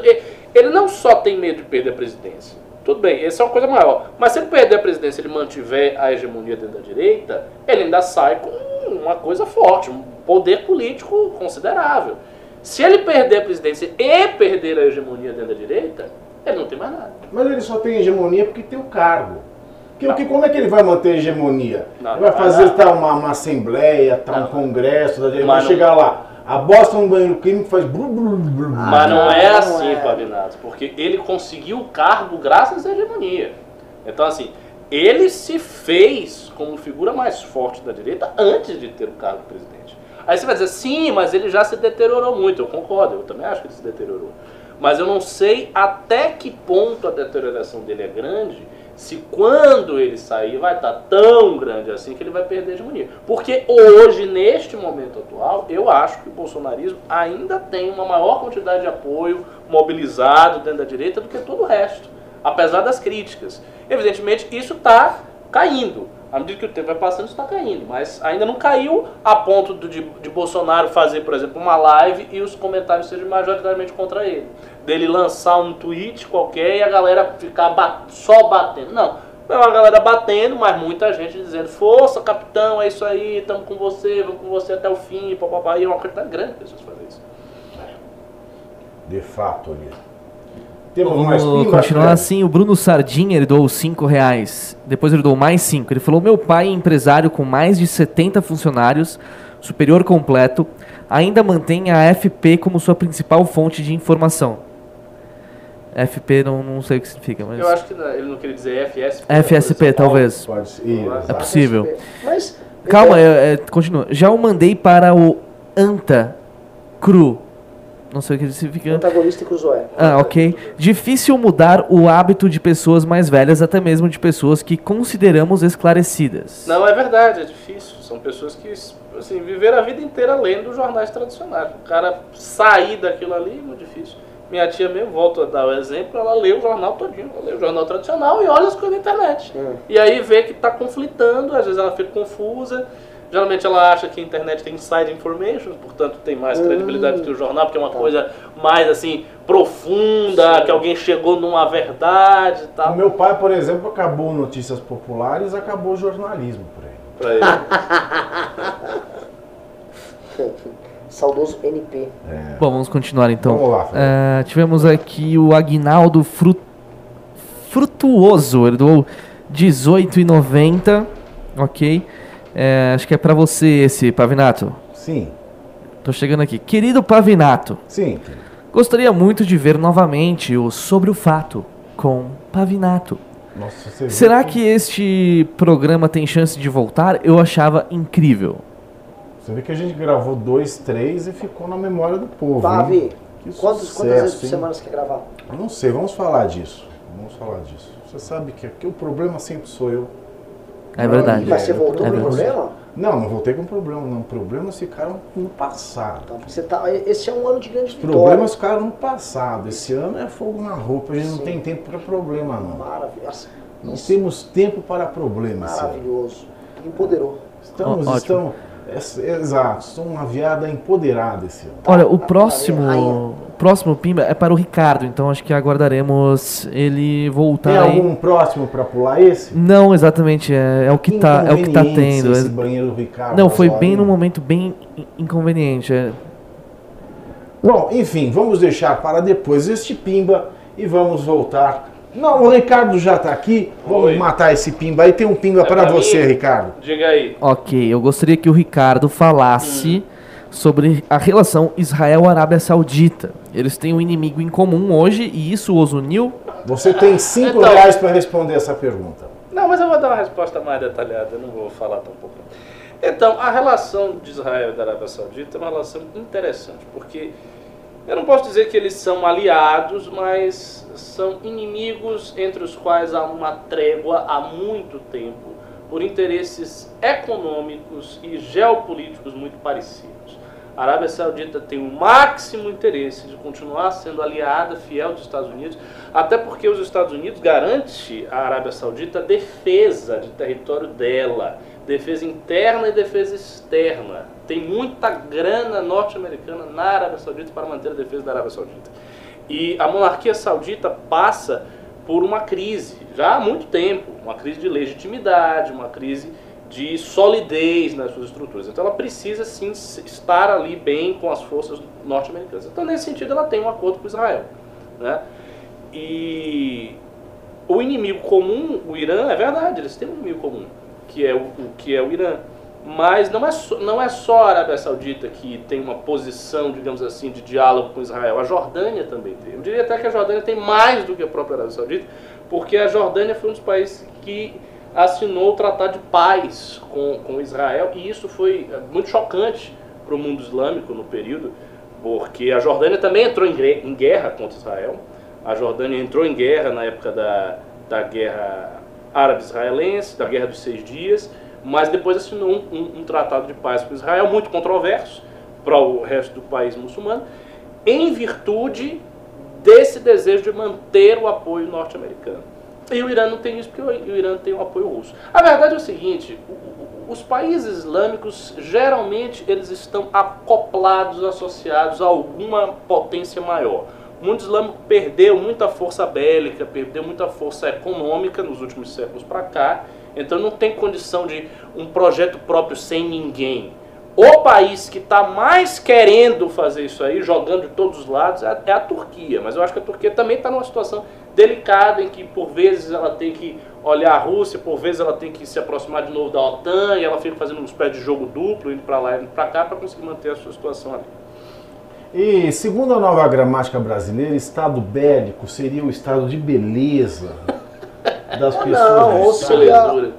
Ele- não só tem medo de perder a presidência. Tudo bem, essa é uma coisa maior. Mas se ele perder a presidência e ele mantiver a hegemonia dentro da direita, ele ainda sai com uma coisa forte, um poder político considerável. Se ele perder a presidência e perder a hegemonia dentro da direita, ele não tem mais nada. Mas ele só tem hegemonia porque tem o cargo. Porque o que, como é que ele vai manter a hegemonia? Não, ele vai fazer não. tá, uma, uma assembleia, tá, um congresso, ele vai chegar lá. A bosta no banheiro químico faz. Blu, blu, blu, blu. Mas não não, é não assim, é. Pavinato, porque ele conseguiu o cargo graças à hegemonia. Então, assim, ele se fez como figura mais forte da direita antes de ter o cargo de presidente. Aí você vai dizer, sim, mas ele já se deteriorou muito. Eu concordo, eu também acho que ele se deteriorou. Mas eu não sei até que ponto a deterioração dele é grande, se quando ele sair vai estar tão grande assim que ele vai perder hegemonia. Porque hoje, neste momento atual, eu acho que o bolsonarismo ainda tem uma maior quantidade de apoio mobilizado dentro da direita do que todo o resto, apesar das críticas. Evidentemente, isso está caindo. À medida que o tempo vai passando, isso está caindo. Mas ainda não caiu a ponto de, de Bolsonaro fazer, por exemplo, uma live e os comentários sejam majoritariamente contra ele. Dele lançar um tweet qualquer e a galera ficar ba- só batendo. Não. É uma galera batendo, mas muita gente dizendo: Força, capitão, é isso aí, estamos com você, vamos com você até o fim, papapá. E é uma quantidade grande de pessoas fazem isso. De fato, ali. Temos mais Vamos pimba, continuar Fred? assim. O Bruno Sardinha, ele doou 5 reais. Depois ele doou mais 5. Ele falou: Meu pai é empresário com mais de 70 funcionários, superior completo, ainda mantém a FP como sua principal fonte de informação. FP não, não sei o que significa, mas. Eu acho que não- ele não queria dizer FSP. FSP, talvez. Pode ser. Ih, É É exato. possível. Mas. Calma, é, é, é, continua. Já o mandei para o Anta Cru. Não sei o que significa. Antagonista e Cruzoé. Ah, ok. Difícil mudar o hábito de pessoas mais velhas, até mesmo de pessoas que consideramos esclarecidas. Não, é verdade, é difícil. São pessoas que assim, viveram a vida inteira lendo jornais tradicionais. O cara sair daquilo ali é muito difícil. Minha tia mesmo, volto a dar o exemplo, ela lê o jornal todinho, ela lê o jornal tradicional e olha as coisas na internet. Hum. E aí vê que está conflitando, às vezes ela fica confusa. Geralmente ela acha que a internet tem inside information, portanto tem mais Hum. credibilidade que o jornal, porque é uma Tá. coisa mais assim profunda, Sim. que alguém chegou numa verdade e O tal. meu pai, por exemplo, acabou notícias populares, acabou jornalismo por aí. Pra ele. Saudoso NP. É. Bom, vamos continuar então. Vamos lá. Ah, tivemos aqui o Agnaldo Fru... Frutuoso. Ele doou 18,90. Ok. É, acho que é pra você esse, Pavinato. Sim, Tô chegando aqui. Querido Pavinato, sim. Gostaria muito de ver novamente o Sobre o Fato com Pavinato. Nossa, você viu Será que este programa tem chance de voltar? Eu achava incrível. Você vê que a gente gravou dois, três e ficou na memória do povo. Que quantos, sucesso, quantas vezes por semana você quer gravar? Eu não sei, vamos falar disso. Vamos falar disso. Você sabe que aqui o problema sempre sou eu. É verdade. Mas você voltou é com problema? Não, não voltei com problema, não. Problemas ficaram no passado. Então, você tá, esse é um ano de grandes Os vitórias. problemas ficaram no passado. Esse ano é fogo na roupa. A gente não Sim. tem tempo para problema, não. Maravilhoso. Não Isso, temos tempo para problemas. Maravilhoso. Empoderou. Estamos, Ó, estamos, exato, sou uma viada empoderada esse ano. Olha, o Tá, próximo, rainha. o próximo Pimba é para o Ricardo, então acho que aguardaremos ele voltar Tem aí. algum próximo para pular esse? Não, exatamente, é, é o que tá, é o que tá tendo. Esse é- banheiro do Ricardo. Não, foi bem no momento bem in- inconveniente. é. Bom, enfim, vamos deixar para depois este pimba e vamos voltar. Não, o Ricardo já está aqui. Vamos Oi. matar esse pimba aí. Tem um pimba É para pra você, mim? Ricardo. Diga aí. Ok, eu gostaria que o Ricardo falasse sobre a relação Israel-Arábia Saudita. Eles têm um inimigo em comum hoje e isso os uniu. Você tem cinco Então- reais para responder essa pergunta. Não, mas eu vou dar uma resposta mais detalhada, eu não vou falar tão pouco. Então, a relação de Israel e da Arábia Saudita é uma relação interessante, porque eu não posso dizer que eles são aliados, mas são inimigos entre os quais há uma trégua há muito tempo, por interesses econômicos e geopolíticos muito parecidos. A Arábia Saudita tem o máximo interesse de continuar sendo aliada fiel dos Estados Unidos, até porque os Estados Unidos garante à Arábia Saudita a defesa de território dela, defesa interna e defesa externa. Tem muita grana norte-americana na Arábia Saudita para manter a defesa da Arábia Saudita. E a monarquia saudita passa por uma crise já há muito tempo, uma crise de legitimidade, uma crise de solidez nas suas estruturas. Então ela precisa sim estar ali bem com as forças norte-americanas. Então nesse sentido ela tem um acordo com Israel, né? E o inimigo comum, o Irã, é verdade, eles têm um inimigo comum, que é o que é o Irã. Mas não é, só, não é só a Arábia Saudita que tem uma posição, digamos assim, de diálogo com Israel. A Jordânia também tem. Eu diria até que a Jordânia tem mais do que a própria Arábia Saudita, porque a Jordânia foi um dos países que assinou o Tratado de Paz com, com Israel, e isso foi eh, muito chocante para o mundo islâmico no período, porque a Jordânia também entrou em guerra contra Israel. A Jordânia entrou em guerra na época da, da guerra árabe-israelense, da Guerra dos Seis Dias, mas depois assinou um, um- um tratado de paz com Israel, muito controverso para o resto do país muçulmano, em virtude desse desejo de manter o apoio norte-americano. E o Irã não tem isso, porque o o Irã tem um apoio russo. A verdade é o seguinte, o- o- os países islâmicos, geralmente, eles estão acoplados, associados a alguma potência maior. O mundo islâmico perdeu muita força bélica, perdeu muita força econômica nos últimos séculos para cá, então não tem condição de um projeto próprio sem ninguém. O país que está mais querendo fazer isso aí, jogando de todos os lados, é a, é a Turquia. Mas eu acho que a Turquia também está numa situação delicada em que, por vezes, ela tem que olhar a Rússia, por vezes, ela tem que se aproximar de novo da OTAN, e ela fica fazendo uns pés de jogo duplo, indo para lá e indo para cá, para conseguir manter a sua situação ali. E segundo a nova gramática brasileira, estado bélico seria o estado de beleza das pessoas. não, ou seria-.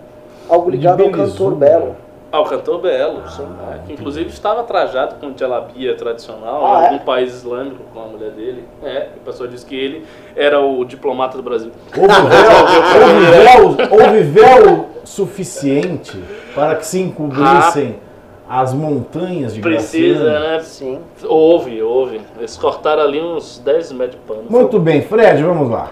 Algo ligado ao cantor Belo. Ah, o cantor Belo, né, que inclusive estava trajado com jalabia tradicional Ah, em é? algum país islâmico com a mulher dele. É, o pessoal disse que ele era o diplomata do Brasil. Houve véu, houve véu suficiente para que se encobrissem as montanhas de Precisa, Graciano. né? Sim. Houve, houve. Eles cortaram ali uns 10 metros de pano. Muito bem, Fred, vamos lá.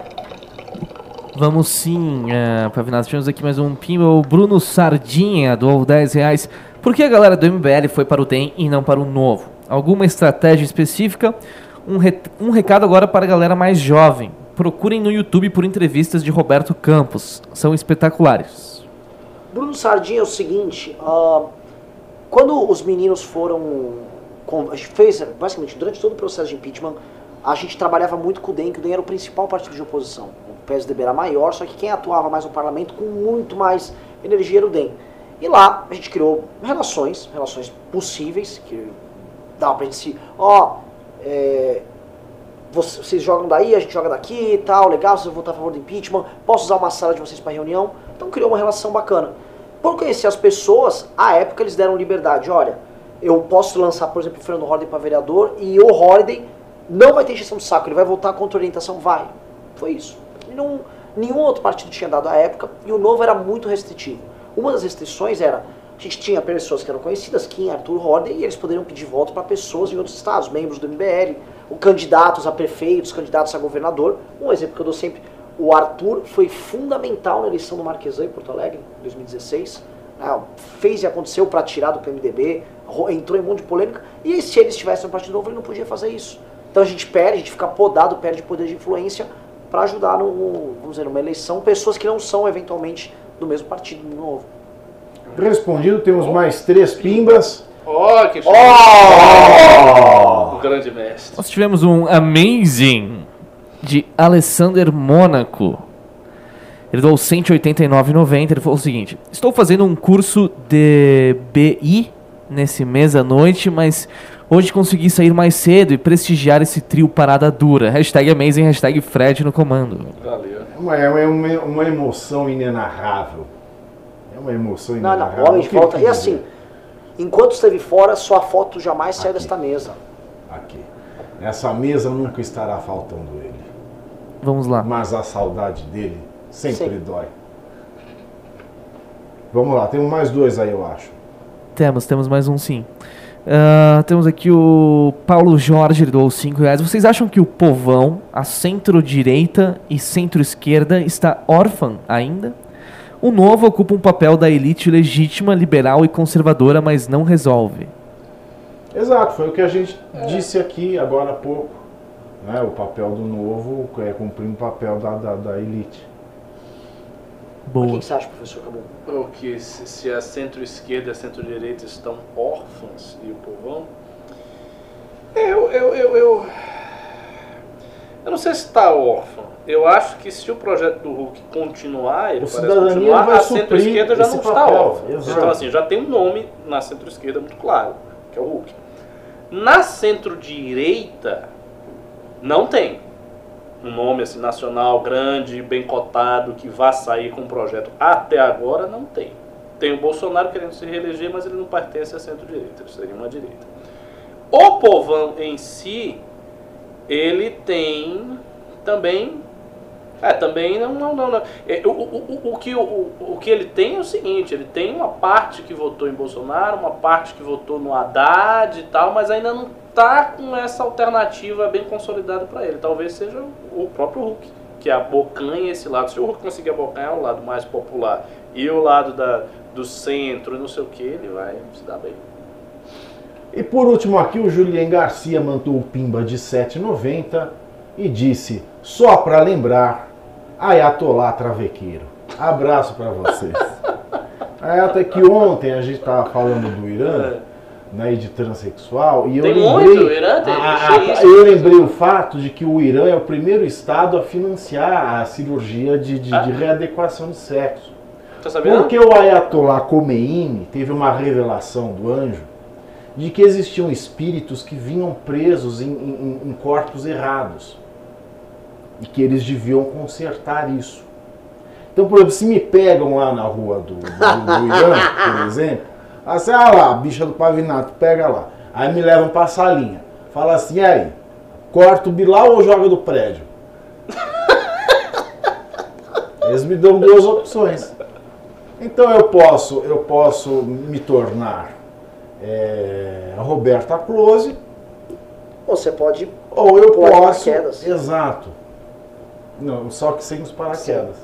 Vamos sim, é, Pavinato, tivemos aqui mais um pimba. O Bruno Sardinha doou 10 reais. Por que a galera do MBL foi para o DEM e não para o Novo? Alguma estratégia específica? Um, re- um recado agora para a galera mais jovem. Procurem no YouTube por entrevistas de Roberto Campos. São espetaculares. Bruno Sardinha é o seguinte, ah, quando os meninos foram. A gente fez, basicamente, durante todo o processo de impeachment, a gente trabalhava muito com o DEM, que o DEM era o principal partido de oposição. O PSDB era maior, só que quem atuava mais no parlamento com muito mais energia era o DEM. E lá a gente criou relações, relações possíveis, que dava pra gente se. Ó, é, Você- Vocês jogam daí, a gente joga daqui e tal, legal, vocês vão votar a favor do impeachment, posso usar uma sala de vocês para reunião. Então criou uma relação bacana. Por conhecer as pessoas, à época eles deram liberdade. Olha, eu posso lançar, por exemplo, o Fernando Holliday para vereador e o Holliday não vai ter injeção de saco, ele vai votar contra orientação? Vai. Foi isso. Não, nenhum outro partido tinha dado à época e o novo era muito restritivo. Uma das restrições era, a gente tinha pessoas que eram conhecidas, Kim, Arthur Holliday, e eles poderiam pedir voto para pessoas em outros estados, membros do MBL, candidatos a prefeitos, candidatos a governador. Um exemplo que eu dou sempre, o Arthur foi fundamental na eleição do Marquesan em Porto Alegre, em 2016. né, fez e aconteceu para tirar do PMDB, ro- entrou em um monte de polêmica, e se ele estivesse no Partido Novo, ele não podia fazer isso. Então a gente perde, a gente fica podado, perde poder de influência para ajudar, no, no- vamos dizer, numa eleição, pessoas que não são eventualmente do mesmo partido novo. Respondido, temos mais três pimbas. Ó, que show. O grande mestre. Nós tivemos um Amazing de Alessander Mônaco. Ele doou 189,90. Ele falou o seguinte: Estou fazendo um curso de BI nesse mês à noite, mas hoje consegui sair mais cedo e prestigiar esse trio parada dura. Hashtag Amazing, hashtag Fred no comando. Valeu. É uma, é uma, uma emoção inenarrável. É uma emoção Não, não, inenarrável. o homem de O que ele volta. E assim, enquanto esteve fora, sua foto jamais saiu desta mesa. Aqui. Essa mesa nunca estará faltando ele. Vamos lá. Mas a saudade dele sempre Sim. dói. Vamos lá, temos mais dois aí, eu acho. Temos, temos mais um sim. Ah, temos aqui o Paulo Jorge, doou 5 reais. Vocês acham que o povão, a centro-direita e centro-esquerda está órfã ainda? O novo ocupa um papel da elite legítima, liberal e conservadora, mas não resolve. Exato, foi o que a gente disse aqui agora há pouco. Né? O papel do novo é cumprir um papel da, da, da elite. O Boa. que você acha, professor Cabum? O que se, se a centro-esquerda e a centro-direita estão órfãos e o povão. Eu, eu, eu, eu, eu não sei se está órfão. Eu acho que se o projeto do Hulk continuar, ele O parece Cidadania continuar, vai a centro-esquerda já não está papel, órfã. exato. Então, assim, já tem um nome na centro-esquerda muito claro, que é o Hulk. Na centro-direita, não tem um nome assim, nacional grande, bem cotado, que vá sair com um projeto. Até agora não tem. Tem o Bolsonaro querendo se reeleger, mas ele não pertence à centro-direita, ele seria uma direita. O povão em si, ele tem também. É, também não. não, não, não. É, o, o, o, que, o, o que ele tem é o seguinte: ele tem uma parte que votou em Bolsonaro, uma parte que votou no Haddad e tal, mas ainda não está com essa alternativa bem consolidada para ele. Talvez seja o próprio Hulk, que abocanha esse lado. Se o Hulk conseguir abocanhar o lado mais popular e o lado da, do centro, não sei o que, ele vai se dar bem. E por último aqui, o Julien Garcia mandou o pimba de 7,90 e disse, só para lembrar, Ayatollah Travequeiro. Abraço para vocês. Até que ontem a gente tava falando do Irã, né, e de transexual, e eu Tem lembrei, muito, o Irã tem- ah, isso. eu lembrei o fato de que o Irã é o primeiro estado a financiar a cirurgia de, de- Ah. de readequação de sexo. Tá sabendo? Porque o Ayatollah Khomeini teve uma revelação do anjo de que existiam espíritos que vinham presos em, em- em corpos errados e que eles deviam consertar isso. Então, por exemplo, se me pegam lá na rua do, do, do Irã, por exemplo, assim, ah lá, a bicha do pavinato, pega lá. Aí me levam pra salinha. Fala assim, aí, corta o Bilal ou joga do prédio? Eles me dão duas opções. Então eu posso, eu posso me tornar é, Roberta Close Ou você pode. ou eu posso. paraquedas. Exato. Não, só que sem os paraquedas.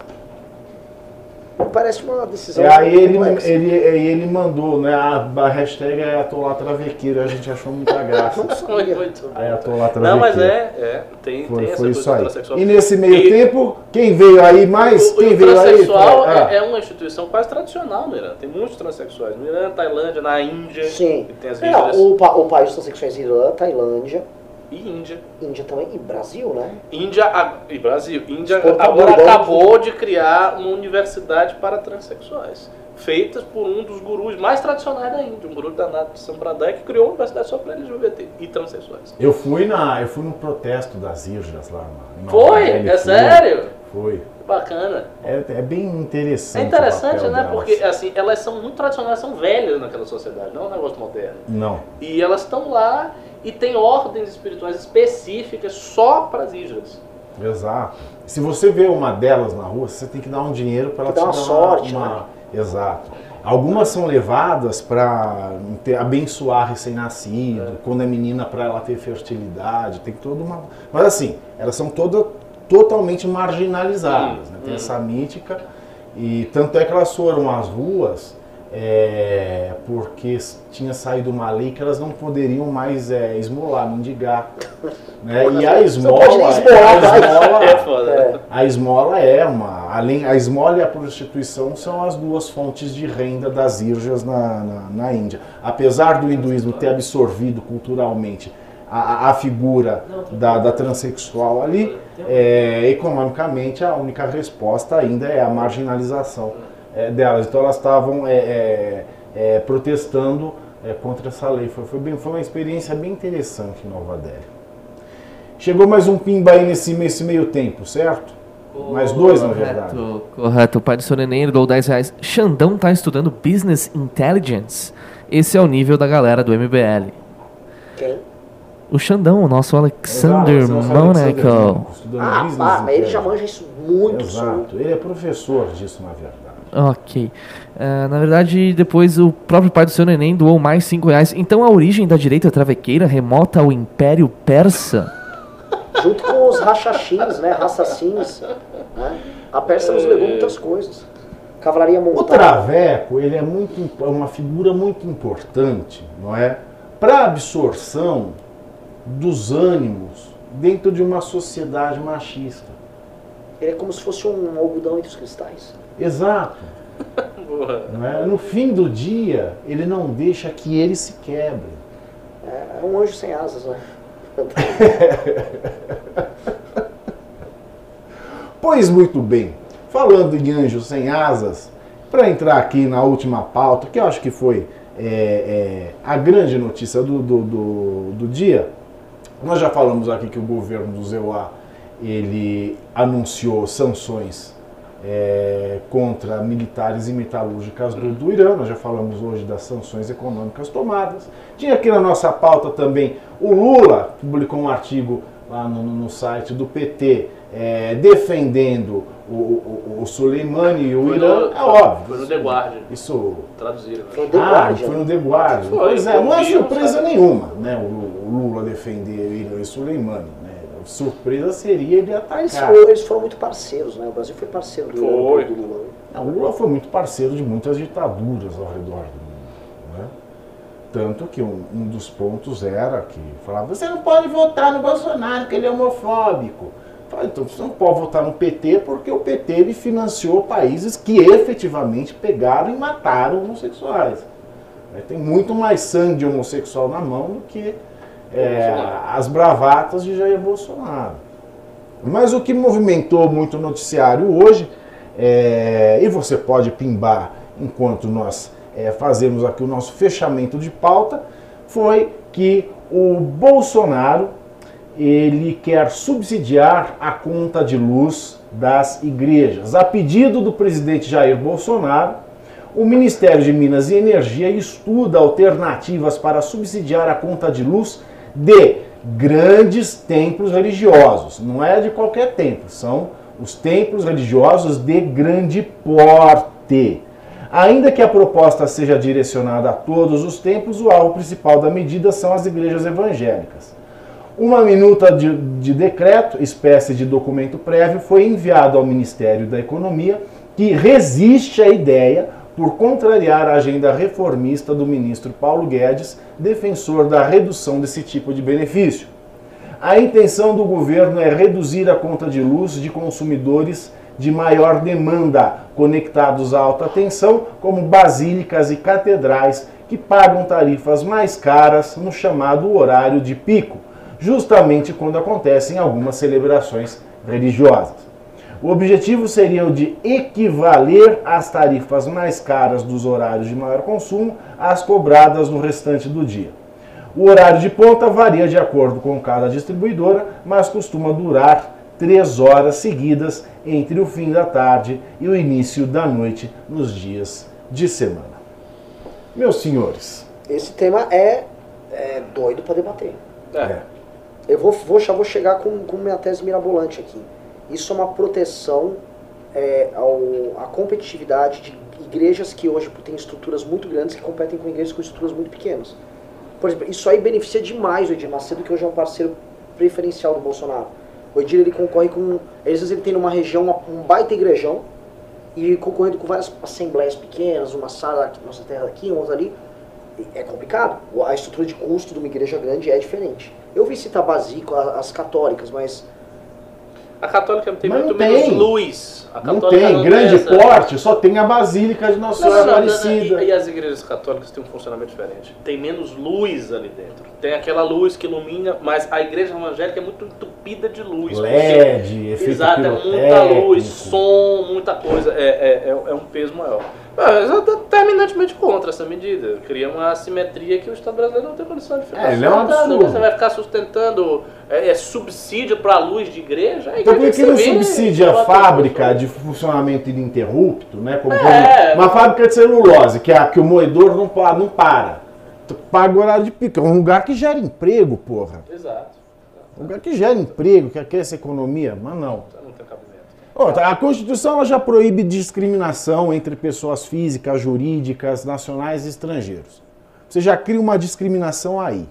Parece uma decisão. E aí ele, complexa. ele, aí ele mandou, né? A, a hashtag é Ayatollah Travequeiro, a gente achou muita graça. Muito, muito bom. Ayatollah Travequeiro. Não, mas é, é tem, Foi, tem essa foi coisa isso aí. transexual. E nesse meio E- tempo, quem veio aí mais? O, quem o veio aí? transexual Fred? Ah, é, é uma instituição quase tradicional no Irã. Tem muitos transexuais. No Irã, Tailândia, na Índia. Sim. Tem as É, o, o país dos transexuais Irã, Tailândia, E Índia. Índia também, e Brasil, né? Índia a- e Brasil. Índia Exportador agora acabou de criar uma universidade para transexuais. feitas por um dos gurus mais tradicionais da Índia, um guru danado de Sampradaya, que criou uma universidade só para LGBT e transexuais. Eu fui, na, eu fui no protesto das Irjas lá. na- Foi? É fui. sério? Foi. Que bacana. É, é bem interessante. É o interessante, papel né? delas. Porque assim, elas são muito tradicionais, são velhas naquela sociedade, não é um negócio moderno. Não. E elas estão lá e tem ordens espirituais específicas só para as Ijas. Exato. Se você vê uma delas na rua, você tem que dar um dinheiro para ela te uma dar sorte, uma... né? Exato. Algumas são levadas para abençoar recém-nascido, quando é menina para ela ter fertilidade, tem toda uma. Mas assim, elas são todas totalmente marginalizadas, né? Tem Hum. essa mítica e tanto é que elas foram às ruas é, porque tinha saído uma lei que elas não poderiam mais é, esmolar, mendigar. Né? E a esmola, esmolar, a vai. esmola, É foda. É. a esmola é uma. Além, a esmola e a prostituição são as duas fontes de renda das irjas na, na, na Índia. Apesar do hinduísmo ter absorvido culturalmente a, a- a figura da, da transexual ali, é, economicamente a única resposta ainda é a marginalização é, delas. Então elas estavam é, é, é, protestando é, contra essa lei. Foi, foi, bem, foi uma experiência bem interessante em Nova Delhi. Chegou mais um pimba aí nesse, nesse meio tempo, certo? Mais dois, na verdade. Correto, correto. O pai do seu neném doou 10 reais. Xandão tá estudando Business Intelligence. Esse é o nível da galera do MBL. Quem? O Xandão, o nosso Alexander Monaco. Ah, pá, mas ele já manja isso muito Exato, solto. ele é professor disso, na verdade. Ok. Ah, na verdade, depois o próprio pai do seu neném doou mais 5 reais. Então a origem da direita travequeira remota ao Império Persa. Junto com os rachachins, né? Raçacins. Né? A Pérsia nos legou muitas coisas. Cavalaria O montada. traveco, ele é muito é uma figura muito importante, não é? Para absorção dos ânimos dentro de uma sociedade machista. Ele é como se fosse um algodão entre os cristais. Exato. É? No fim do dia, ele não deixa que ele se quebre. É, é um anjo sem asas, né? Pois muito bem, falando em anjos sem asas, para entrar aqui na última pauta, que eu acho que foi é, é, a grande notícia do, do, do, do dia, nós já falamos aqui que o governo do Zeuá ele anunciou sanções é, contra militares e metalúrgicas do, do Irã. Nós já falamos hoje das sanções econômicas tomadas. Tinha aqui na nossa pauta também o Lula publicou um artigo lá no, no- no site do PT é, defendendo o, o, o Soleimani e o Foi Irã. no- é óbvio. Foi no The Guardian. Isso Traduziram. Foi o The ah, foi no The Guardian. Pois é, não é surpresa nenhuma, né? O, o Lula defender o Irã e Soleimani, né? Surpresa seria ele Eles atacar. foram, eles foram muito parceiros, né? O Brasil foi parceiro do, Foi. do Lula. né? Não, o Lula foi muito parceiro de muitas ditaduras ao redor do mundo. Né? Tanto que um, um dos pontos era que falava, você não pode votar no Bolsonaro, porque ele é homofóbico. Falei, então você não pode votar no PT porque o PT ele financiou países que efetivamente pegaram e mataram homossexuais. Tem muito mais sangue de homossexual na mão do que é, as bravatas de Jair Bolsonaro. Mas o que movimentou muito o noticiário hoje, é, e você pode pimbar enquanto nós é, fazemos aqui o nosso fechamento de pauta, foi que o Bolsonaro ele quer subsidiar a conta de luz das igrejas. A pedido do presidente Jair Bolsonaro, o Ministério de Minas e Energia estuda alternativas para subsidiar a conta de luz de grandes templos religiosos. Não é de qualquer templo, são os templos religiosos de grande porte. Ainda que a proposta seja direcionada a todos os templos, o alvo principal da medida são as igrejas evangélicas. Uma minuta de, de decreto, espécie de documento prévio, foi enviado ao Ministério da Economia, que resiste à ideia por contrariar a agenda reformista do ministro Paulo Guedes, defensor da redução desse tipo de benefício. A intenção do governo é reduzir a conta de luz de consumidores de maior demanda, conectados à alta tensão, como basílicas e catedrais, que pagam tarifas mais caras no chamado horário de pico, justamente quando acontecem algumas celebrações religiosas. O objetivo seria o de equivaler as tarifas mais caras dos horários de maior consumo às cobradas no restante do dia. O horário de ponta varia de acordo com cada distribuidora, mas costuma durar três horas seguidas entre o fim da tarde e o início da noite nos dias de semana. Meus senhores, Esse tema é, é doido para debater. É. Eu vou, vou, já vou chegar com, com minha tese mirabolante aqui. Isso é uma proteção é, ao, à competitividade de igrejas que hoje têm estruturas muito grandes que competem com igrejas com estruturas muito pequenas. Por exemplo, isso aí beneficia demais o Edir Macedo, que hoje é um parceiro preferencial do Bolsonaro. O Edir ele concorre com. Às vezes ele tem numa região uma- um baita igrejão e concorrendo com várias assembleias pequenas, uma sala aqui, nossa terra aqui, outra ali. É complicado. A estrutura de custo de uma igreja grande é diferente. Eu vi citar Basico, as católicas, mas A católica tem Mas muito não tem. menos luz. A não católica tem não grande essa- porte, só tem a Basílica de Nossa Não, Senhora não, não, não, Aparecida. E, e as igrejas católicas têm um funcionamento diferente. Tem menos luz ali dentro. Tem aquela luz que ilumina, mas a igreja evangélica é muito entupida de luz. LED, efeito Exato, é muita pirotécnico. luz, som, muita coisa. É, é, é, é um peso maior. Tô terminantemente contra essa medida. Cria uma assimetria que o Estado brasileiro não tem condição de ficar É, ele é um sustentando. absurdo. Você vai ficar sustentando é, é, subsídio para luz de igreja? A Então por que não subsidia ela a fábrica de funcionamento ininterrupto, né? Como É. exemplo, uma fábrica de celulose, que, é a, que o moedor não, não para. Paga o horário de pico. É um lugar que gera emprego, porra. Exato. Um lugar que gera emprego, que aquece a economia, mas não. Não tem cabimento. Outra, a Constituição ela já proíbe discriminação entre pessoas físicas, jurídicas, nacionais e estrangeiros. Você já cria uma discriminação aí.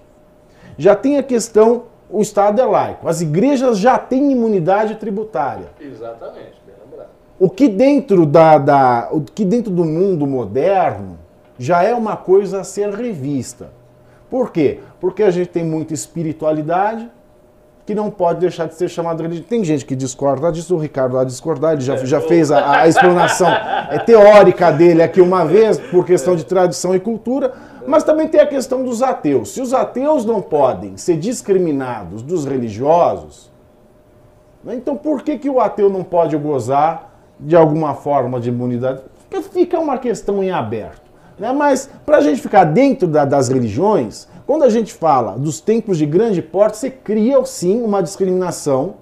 Já tem a questão, o Estado é laico. As igrejas já têm imunidade tributária. Exatamente, bem lembrado. O que dentro da, da- o que dentro do mundo moderno já é uma coisa a ser revista. Por quê? Porque a gente tem muita espiritualidade que não pode deixar de ser chamada religião. Tem gente que discorda disso, o Ricardo vai discordar, ele já, já fez a, a explanação é, teórica dele aqui uma vez, por questão de tradição e cultura, mas também tem a questão dos ateus. Se os ateus não podem ser discriminados dos religiosos, né? Então por que, que o ateu não pode gozar de alguma forma de imunidade? Porque fica uma questão em aberto. Né? Mas para a gente ficar dentro da- das religiões, quando a gente fala dos templos de grande porte, você cria sim uma discriminação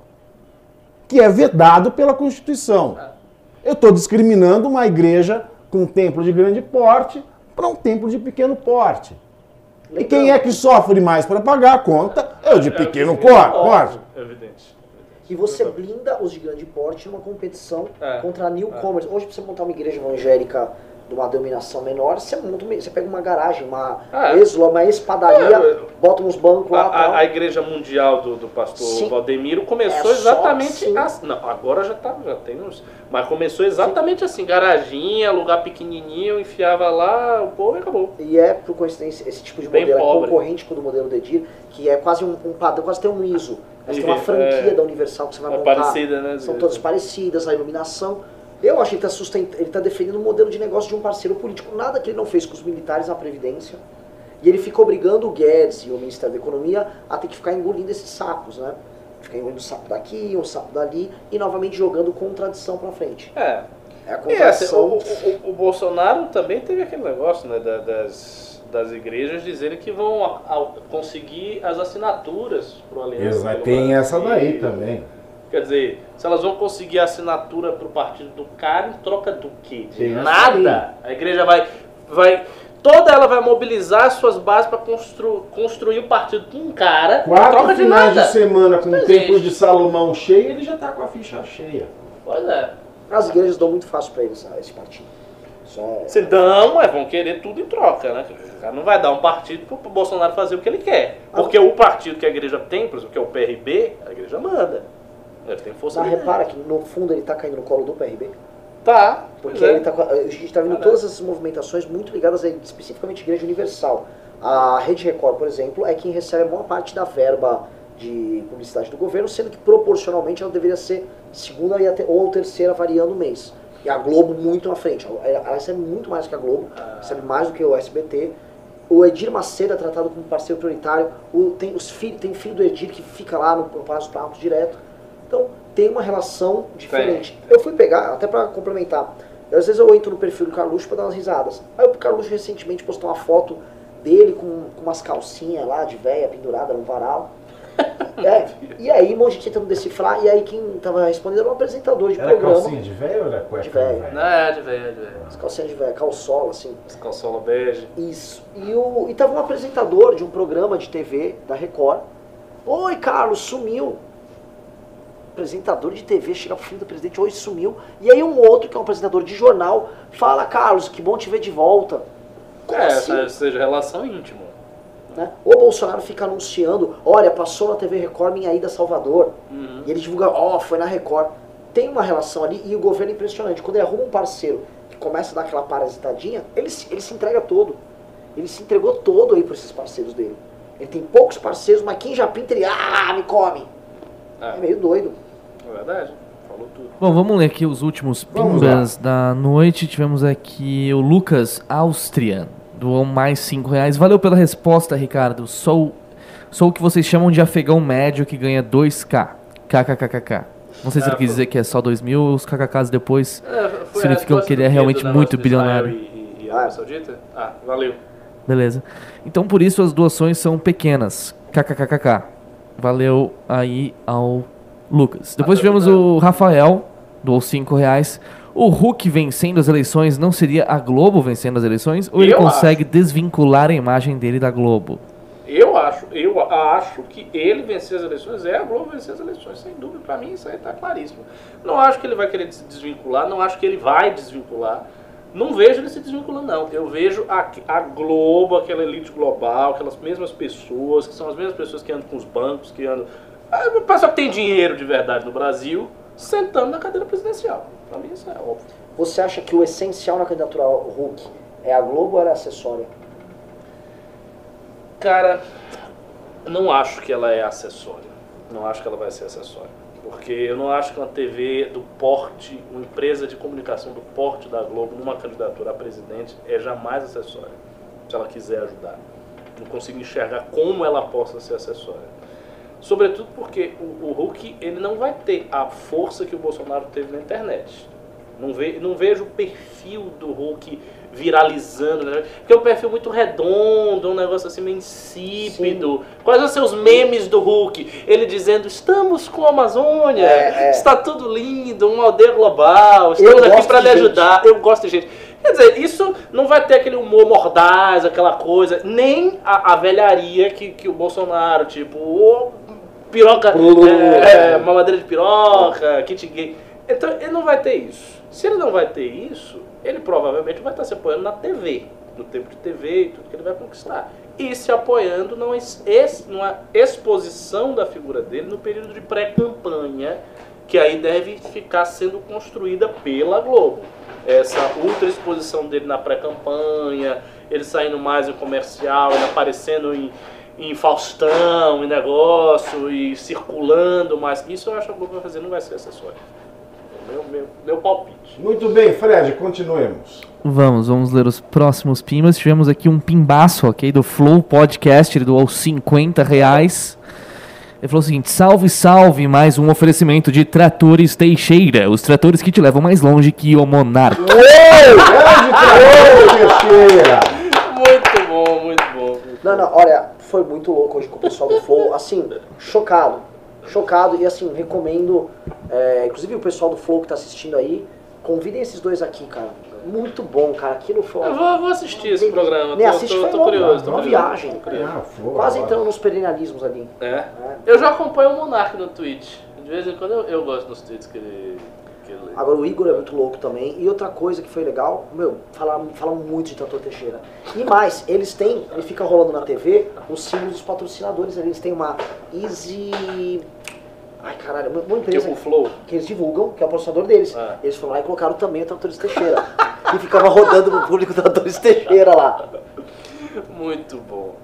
que é vedado pela Constituição. Eu estou discriminando uma igreja com um templo de grande porte para um templo de pequeno porte. E quem é que sofre mais para pagar a conta é o de pequeno por- porte. Evidente. E você blinda os de grande porte numa competição É, contra newcomers. Hoje, pra você montar uma igreja evangélica de uma denominação menor, você, monta, você pega uma garagem, uma É. esla, uma espadaria, É, bota uns bancos A, lá. a- a igreja mundial do, do pastor Sim. Valdemiro começou É exatamente assim. assim. Não, agora já tá, já tem uns. Mas começou exatamente assim, garaginha, lugar pequenininho, enfiava lá, o povo e acabou. E é, por coincidência, esse tipo de Bem modelo é pobre. concorrente com o do modelo Dedir, que é quase um, um padrão, quase tem um ISO. Mas tem uma É, franquia da Universal que você vai é montar. parecida, né, São todas parecidas, a iluminação. Eu acho que ele está sustenta... ele tá defendendo um modelo de negócio de um parceiro político. Nada que ele não fez com os militares na Previdência. E ele fica obrigando o Guedes e o Ministério da Economia a ter que ficar engolindo esses sapos, né? Ficar engolindo um sapo daqui, um sapo dali, e novamente jogando contradição pra frente. É. É a E assim, o, contradição. o- o- o Bolsonaro também teve aquele negócio, né, da- das, das igrejas dizerem que vão a- a- conseguir as assinaturas pro Aliança. Exato, tem essa daí também. Quer dizer, se elas vão conseguir a assinatura pro partido do cara, em troca do quê? De nada. A igreja vai, vai. Toda ela vai mobilizar suas bases para constru, construir o partido com um cara, em Quatro troca de finais nada. de semana com o templo de Salomão cheio, ele já tá com a ficha cheia. Pois é. As igrejas dão muito fácil pra eles, esse partido. Isso é... Se dão, é, vão querer tudo em troca, né? O cara não vai dar um partido pro, pro Bolsonaro fazer o que ele quer. Porque o partido que a igreja tem, por exemplo, que é o PRB, a igreja manda. Ele tem força Mas repara que no fundo ele tá caindo no colo do PRB. Tá. Porque é. ele tá, a gente está vendo Ah, todas essas movimentações muito ligadas a, especificamente à Igreja Universal. A Rede Record, por exemplo, é quem recebe a maior parte da verba de publicidade do governo, sendo que proporcionalmente ela deveria ser segunda ou terceira variando o mês. E a Globo muito na frente. Ela, recebe muito mais que a Globo, recebe mais do que o SBT. O Edir Macedo é tratado como parceiro prioritário. O, tem, os filhos, tem filho do Edir que fica lá no, no Palácio dos Planaltos direto. Então, tem uma relação diferente. Eu fui pegar, até pra complementar, às vezes eu entro no perfil do Carluxo pra dar umas risadas. Aí o Carluxo recentemente postou uma foto dele com, com umas calcinhas lá de véia pendurada no varal. É, e aí, um monte de gente tentando decifrar, e aí quem tava respondendo era um apresentador de Era programa. calcinha de velho ou era cueca De velho. Não, é de velho, é de velho. As calcinhas de véia, calçola, assim. As calçola bege. Isso. E, o, e tava um apresentador de um programa de TV da Record. Oi, Carlos, sumiu. Apresentador de TV chega pro filho do presidente, oi, sumiu. E aí um outro, que é um apresentador de jornal, fala, Carlos, que bom te ver de volta. Como É, assim? seja relação íntima. né? O Bolsonaro fica anunciando, olha, passou na TV Record minha ida a Salvador. Uhum. E ele divulga, ó, foi na Record. Tem uma relação ali e o governo é impressionante. Quando ele arruma um parceiro que começa a dar aquela parasitadinha, ele, se- ele se entrega todo. Ele se entregou todo aí para esses parceiros dele. Ele tem poucos parceiros, mas quem já pinta ele, ah, me come. É, É, meio doido. É verdade. Falou tudo. Bom, vamos ler aqui os últimos pimbas da noite. Tivemos aqui o Lucas Austrian, doou mais 5 reais. Valeu pela resposta, Ricardo. Sou, sou o que vocês chamam de afegão médio que ganha 2k. KKKKK. Não sei se Ah, ele quis dizer que é só 2 mil, os KKKs depois. É, Significam que ele do é realmente negócio muito bilionário. E, e, e Arábia Saudita? Ah, valeu. Beleza. Então por isso as doações são pequenas. KKKKK. Valeu aí ao Lucas. Depois tivemos o Rafael, doou 5 reais. O Hulk vencendo as eleições não seria a Globo vencendo as eleições? Ou ele Eu consegue desvincular a imagem dele da Globo? Eu acho, eu acho que ele vencer as eleições é a Globo vencer as eleições, sem dúvida. Pra mim isso aí tá claríssimo. Não acho que ele vai querer se desvincular, não acho que ele vai desvincular. Não vejo ele se desvinculando, não. Eu vejo a, a Globo, aquela elite global, aquelas mesmas pessoas, que são as mesmas pessoas que andam com os bancos, que andam. Ah, O pessoal que tem dinheiro de verdade no Brasil, sentando na cadeira presidencial. Pra mim isso é óbvio. Você acha que o essencial na candidatura ao Hulk é a Globo ou era acessória? Cara, não acho que ela é acessória. Não acho que ela vai ser acessória. Porque eu não acho que uma TV do porte, uma empresa de comunicação do porte da Globo, numa candidatura a presidente, é jamais acessória. Se ela quiser ajudar. Não consigo enxergar como ela possa ser acessória. Sobretudo porque o, o Hulk ele não vai ter a força que o Bolsonaro teve na internet. Não, ve, não vejo o perfil do Hulk viralizando, né? porque é um perfil muito redondo, um negócio assim meio insípido. Quais são os seus memes do Hulk? Ele dizendo, estamos com a Amazônia, É, é. está tudo lindo, uma aldeia global, estamos Eu aqui para lhe ajudar. Eu gosto de gente. Quer dizer, isso não vai ter aquele humor mordaz, aquela coisa, nem a, a velharia que, que o Bolsonaro, tipo, piroca, é, é, mamadeira de piroca, kit gay. Então, ele não vai ter isso. Se ele não vai ter isso, ele provavelmente vai estar se apoiando na TV, no tempo de TV e tudo que ele vai conquistar. E se apoiando numa, ex- numa exposição da figura dele no período de pré-campanha, que aí deve ficar sendo construída pela Globo. Essa ultra exposição dele na pré-campanha, ele saindo mais em comercial, ele aparecendo em, em Faustão, em negócio, e circulando mais. Isso eu acho que a Globo vai fazer, não vai ser acessório. Meu, meu, meu palpite. Muito bem, Fred, continuemos. Vamos, vamos ler os próximos pimbas. Tivemos aqui um pimbaço, ok, do Flow Podcast, ele doou 50 reais. Ele falou o seguinte: salve, salve, mais um oferecimento de Tratores Teixeira, os tratores que te levam mais longe que o Monarca. Grande trabalho, Teixeira! Muito bom, muito bom. Não, não, olha, foi muito louco hoje com o pessoal do Flow, assim, chocado. Chocado e assim, recomendo, é, inclusive o pessoal do Flow que tá assistindo aí, convidem esses dois aqui, cara. Muito bom, cara. Aquilo foi. Eu vou, vou assistir esse programa, Nem tô, assiste, tô, foi tô bom, curioso. Tô uma curioso. viagem. Tô curioso. Ah, Flor, Quase entrando nos perennialismos ali. É. Eu já acompanho o Monark no Twitch. De vez em quando eu, eu gosto dos tweets que ele. Agora o Igor é muito louco também. E outra coisa que foi legal, meu, falam, falam muito de Trator Teixeira. E mais, eles têm, ele fica rolando na TV, os símbolos dos patrocinadores ali. Eles têm uma Easy. Ai caralho, uma, uma empresa Tipo o Flow. que eles divulgam, que é o patrocinador deles. Ah. Eles foram lá e colocaram também o Tratores Teixeira. e ficava rodando no público o Tratores Teixeira lá. Muito bom.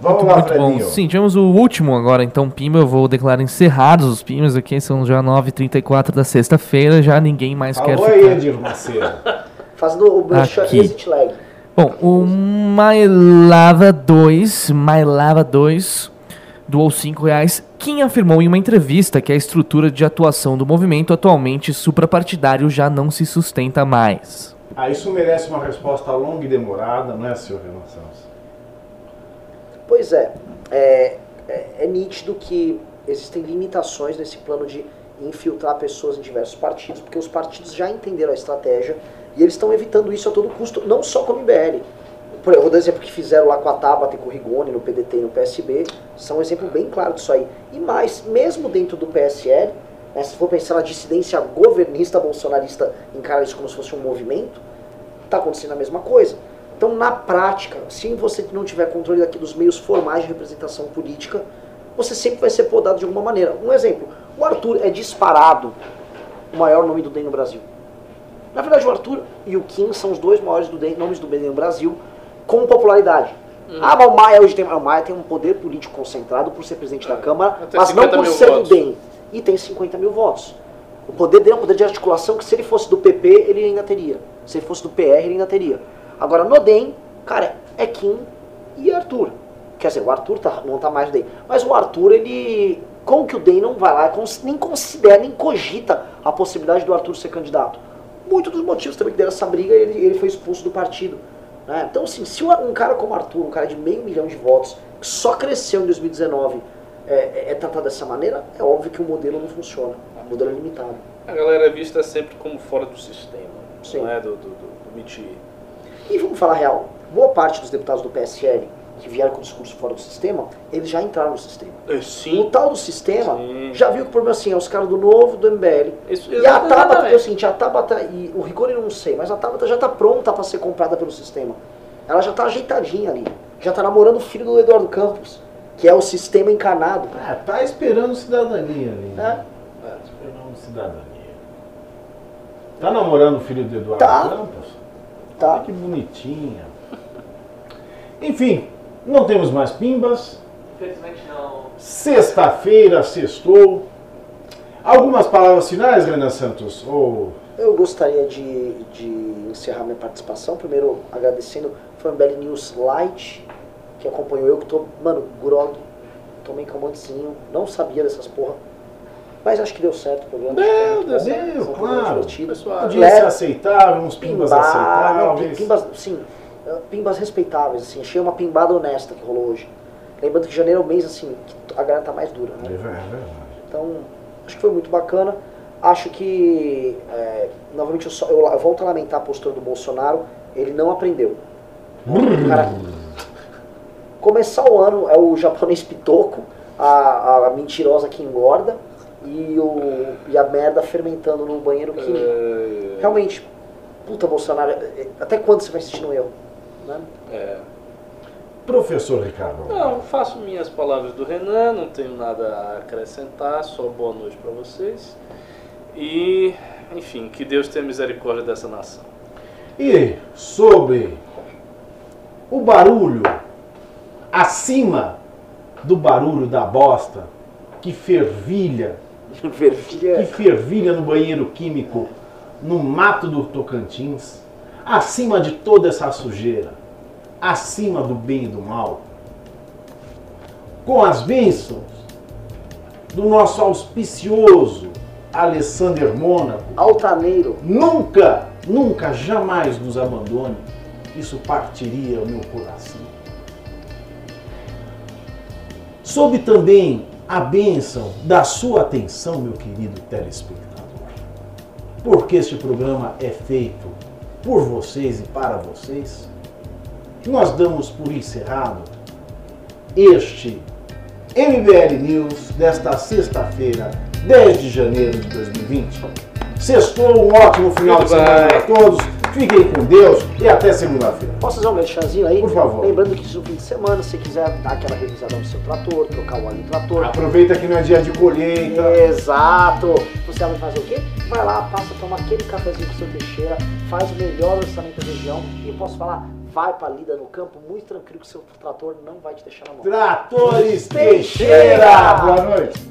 Vamos Muito, lá, muito bom. Sim, tivemos o último agora, então, Pimba. Eu vou declarar encerrados os Pimbas aqui. São já 9h34 da sexta-feira. Já ninguém mais quer Alô ficar. aí, Edir Macedo. Fazendo o Aqui. Exit Lag. Bom, o My Lava 2, My Lava 2, doou 5 reais. Kim afirmou em uma entrevista que a estrutura de atuação do movimento atualmente suprapartidário já não se sustenta mais. Ah, isso merece uma resposta longa e demorada, não é, senhor Renan Santos? Pois é, é, é, é nítido que existem limitações nesse plano de infiltrar pessoas em diversos partidos, porque os partidos já entenderam a estratégia e eles estão evitando isso a todo custo, não só com o MBL. Eu vou dar exemplo que fizeram lá com a Tabata e com o Rigoni, no PDT e no PSB, são um exemplo bem claro disso aí. E mais, mesmo dentro do PSL, né, se for pensar na dissidência governista bolsonarista, encara isso como se fosse um movimento, está acontecendo a mesma coisa. Então, na prática, se você não tiver controle daqui dos meios formais de representação política, você sempre vai ser podado de alguma maneira. Um exemplo, o Arthur é disparado o maior nome do DEM no Brasil. Na verdade, o Arthur e o Kim são os dois maiores do DEM, nomes do DEM no Brasil, com popularidade. Ah, mas o Maia hoje tem, o Maia tem um poder político concentrado por ser presidente da Câmara, mas não 50 por ser do votos. DEM. E tem 50 mil votos. O poder dele é um poder de articulação que se ele fosse do PP, ele ainda teria. Se ele fosse do PR, ele ainda teria. Agora, no DEM, cara, é Kim e Arthur. Quer dizer, o Arthur tá- não tá mais no DEM. Mas o Arthur, ele... Como que o DEM não vai lá, nem considera, nem cogita a possibilidade do Arthur ser candidato? Muitos dos motivos também que deram essa briga, ele, ele foi expulso do partido. né? Então, assim, se um cara como Arthur, um cara de meio milhão de votos, que só cresceu em 2019, é, é, é tratado dessa maneira, é óbvio que o modelo não funciona. O modelo é limitado. A galera é vista sempre como fora do sistema, Sim. não é do, do, do, do. E vamos falar a real, boa parte dos deputados do PSL que vieram com discurso fora do sistema, eles já entraram no sistema. É, O Sim. tal do sistema Sim. já viu que o problema assim, é os caras do novo, do MBL. Isso, E a Tabata, é o seguinte, a Tabata e o Rigoni eu não sei, mas a Tabata já está pronta para ser comprada pelo sistema. Ela já está ajeitadinha ali. Já está namorando o filho do Eduardo Campos, que é o sistema encarnado. Ah, tá esperando cidadania ali. É. né? Tá esperando cidadania. Tá namorando o filho do Eduardo Tá. Campos? Tá. Ah, que bonitinha. Enfim, não temos mais pimbas. Infelizmente não. Sexta-feira, sextou. Algumas palavras finais, Renan Santos? Ou Eu gostaria de, de encerrar minha participação, primeiro agradecendo, foi um MBL News Light, que acompanhou eu, que tô, mano, grog, tomei calmantezinho, não sabia dessas porra, mas acho que deu certo o programa. Deu, deu programa claro. Pessoal, audiência aceitável, uns pimbas Pimbar, não, aceitáveis. pi- pimbas, sim, eh, pimbas respeitáveis, assim, achei uma pimbada honesta que rolou hoje. Lembrando que janeiro é o mês, assim, que a galera tá mais dura, É né? verdade. Então, acho que foi muito bacana. Acho que, é, novamente, eu, só- eu eu volto a lamentar a postura do Bolsonaro. Ele não aprendeu. Cara, começar o ano é o japonês pitoco, a, a mentirosa que engorda e, o, e a merda fermentando no banheiro químico. É, Realmente, puta Bolsonaro, é, até quando você vai insistir no erro? Né? é. Professor Ricardo. Não, faço minhas palavras do Renan, não tenho nada a acrescentar, só boa noite para vocês. E, enfim, que Deus tenha misericórdia dessa nação. E sobre o barulho acima do barulho da bosta que fervilha, que Fervilha. fervilha no banheiro químico no mato do Tocantins, acima de toda essa sujeira, acima do bem e do mal, com as bênçãos do nosso auspicioso Alessander Mônaco, Altaneiro. nunca, nunca, jamais nos abandone. Isso partiria o meu coração. Sob também a bênção da sua atenção, meu querido telespectador. Porque este programa é feito por vocês e para vocês, nós damos por encerrado este MBL News desta sexta-feira, 10 de janeiro de 2020. Sextou, um ótimo final de semana para todos. Fiquem com Deus e até segunda-feira. Posso fazer um merchanzinho aí? Por favor. Lembrando que no fim de semana, se quiser dar aquela revisada no seu trator, trocar o óleo do trator. Aproveita que não é dia de colheita. Exato! Você vai fazer o quê? Vai lá, passa, toma aquele cafezinho com o seu Teixeira, faz o melhor orçamento da região e posso falar, vai pra lida no campo muito tranquilo que o seu trator não vai te deixar na mão. Tratores! Teixeira! Boa noite.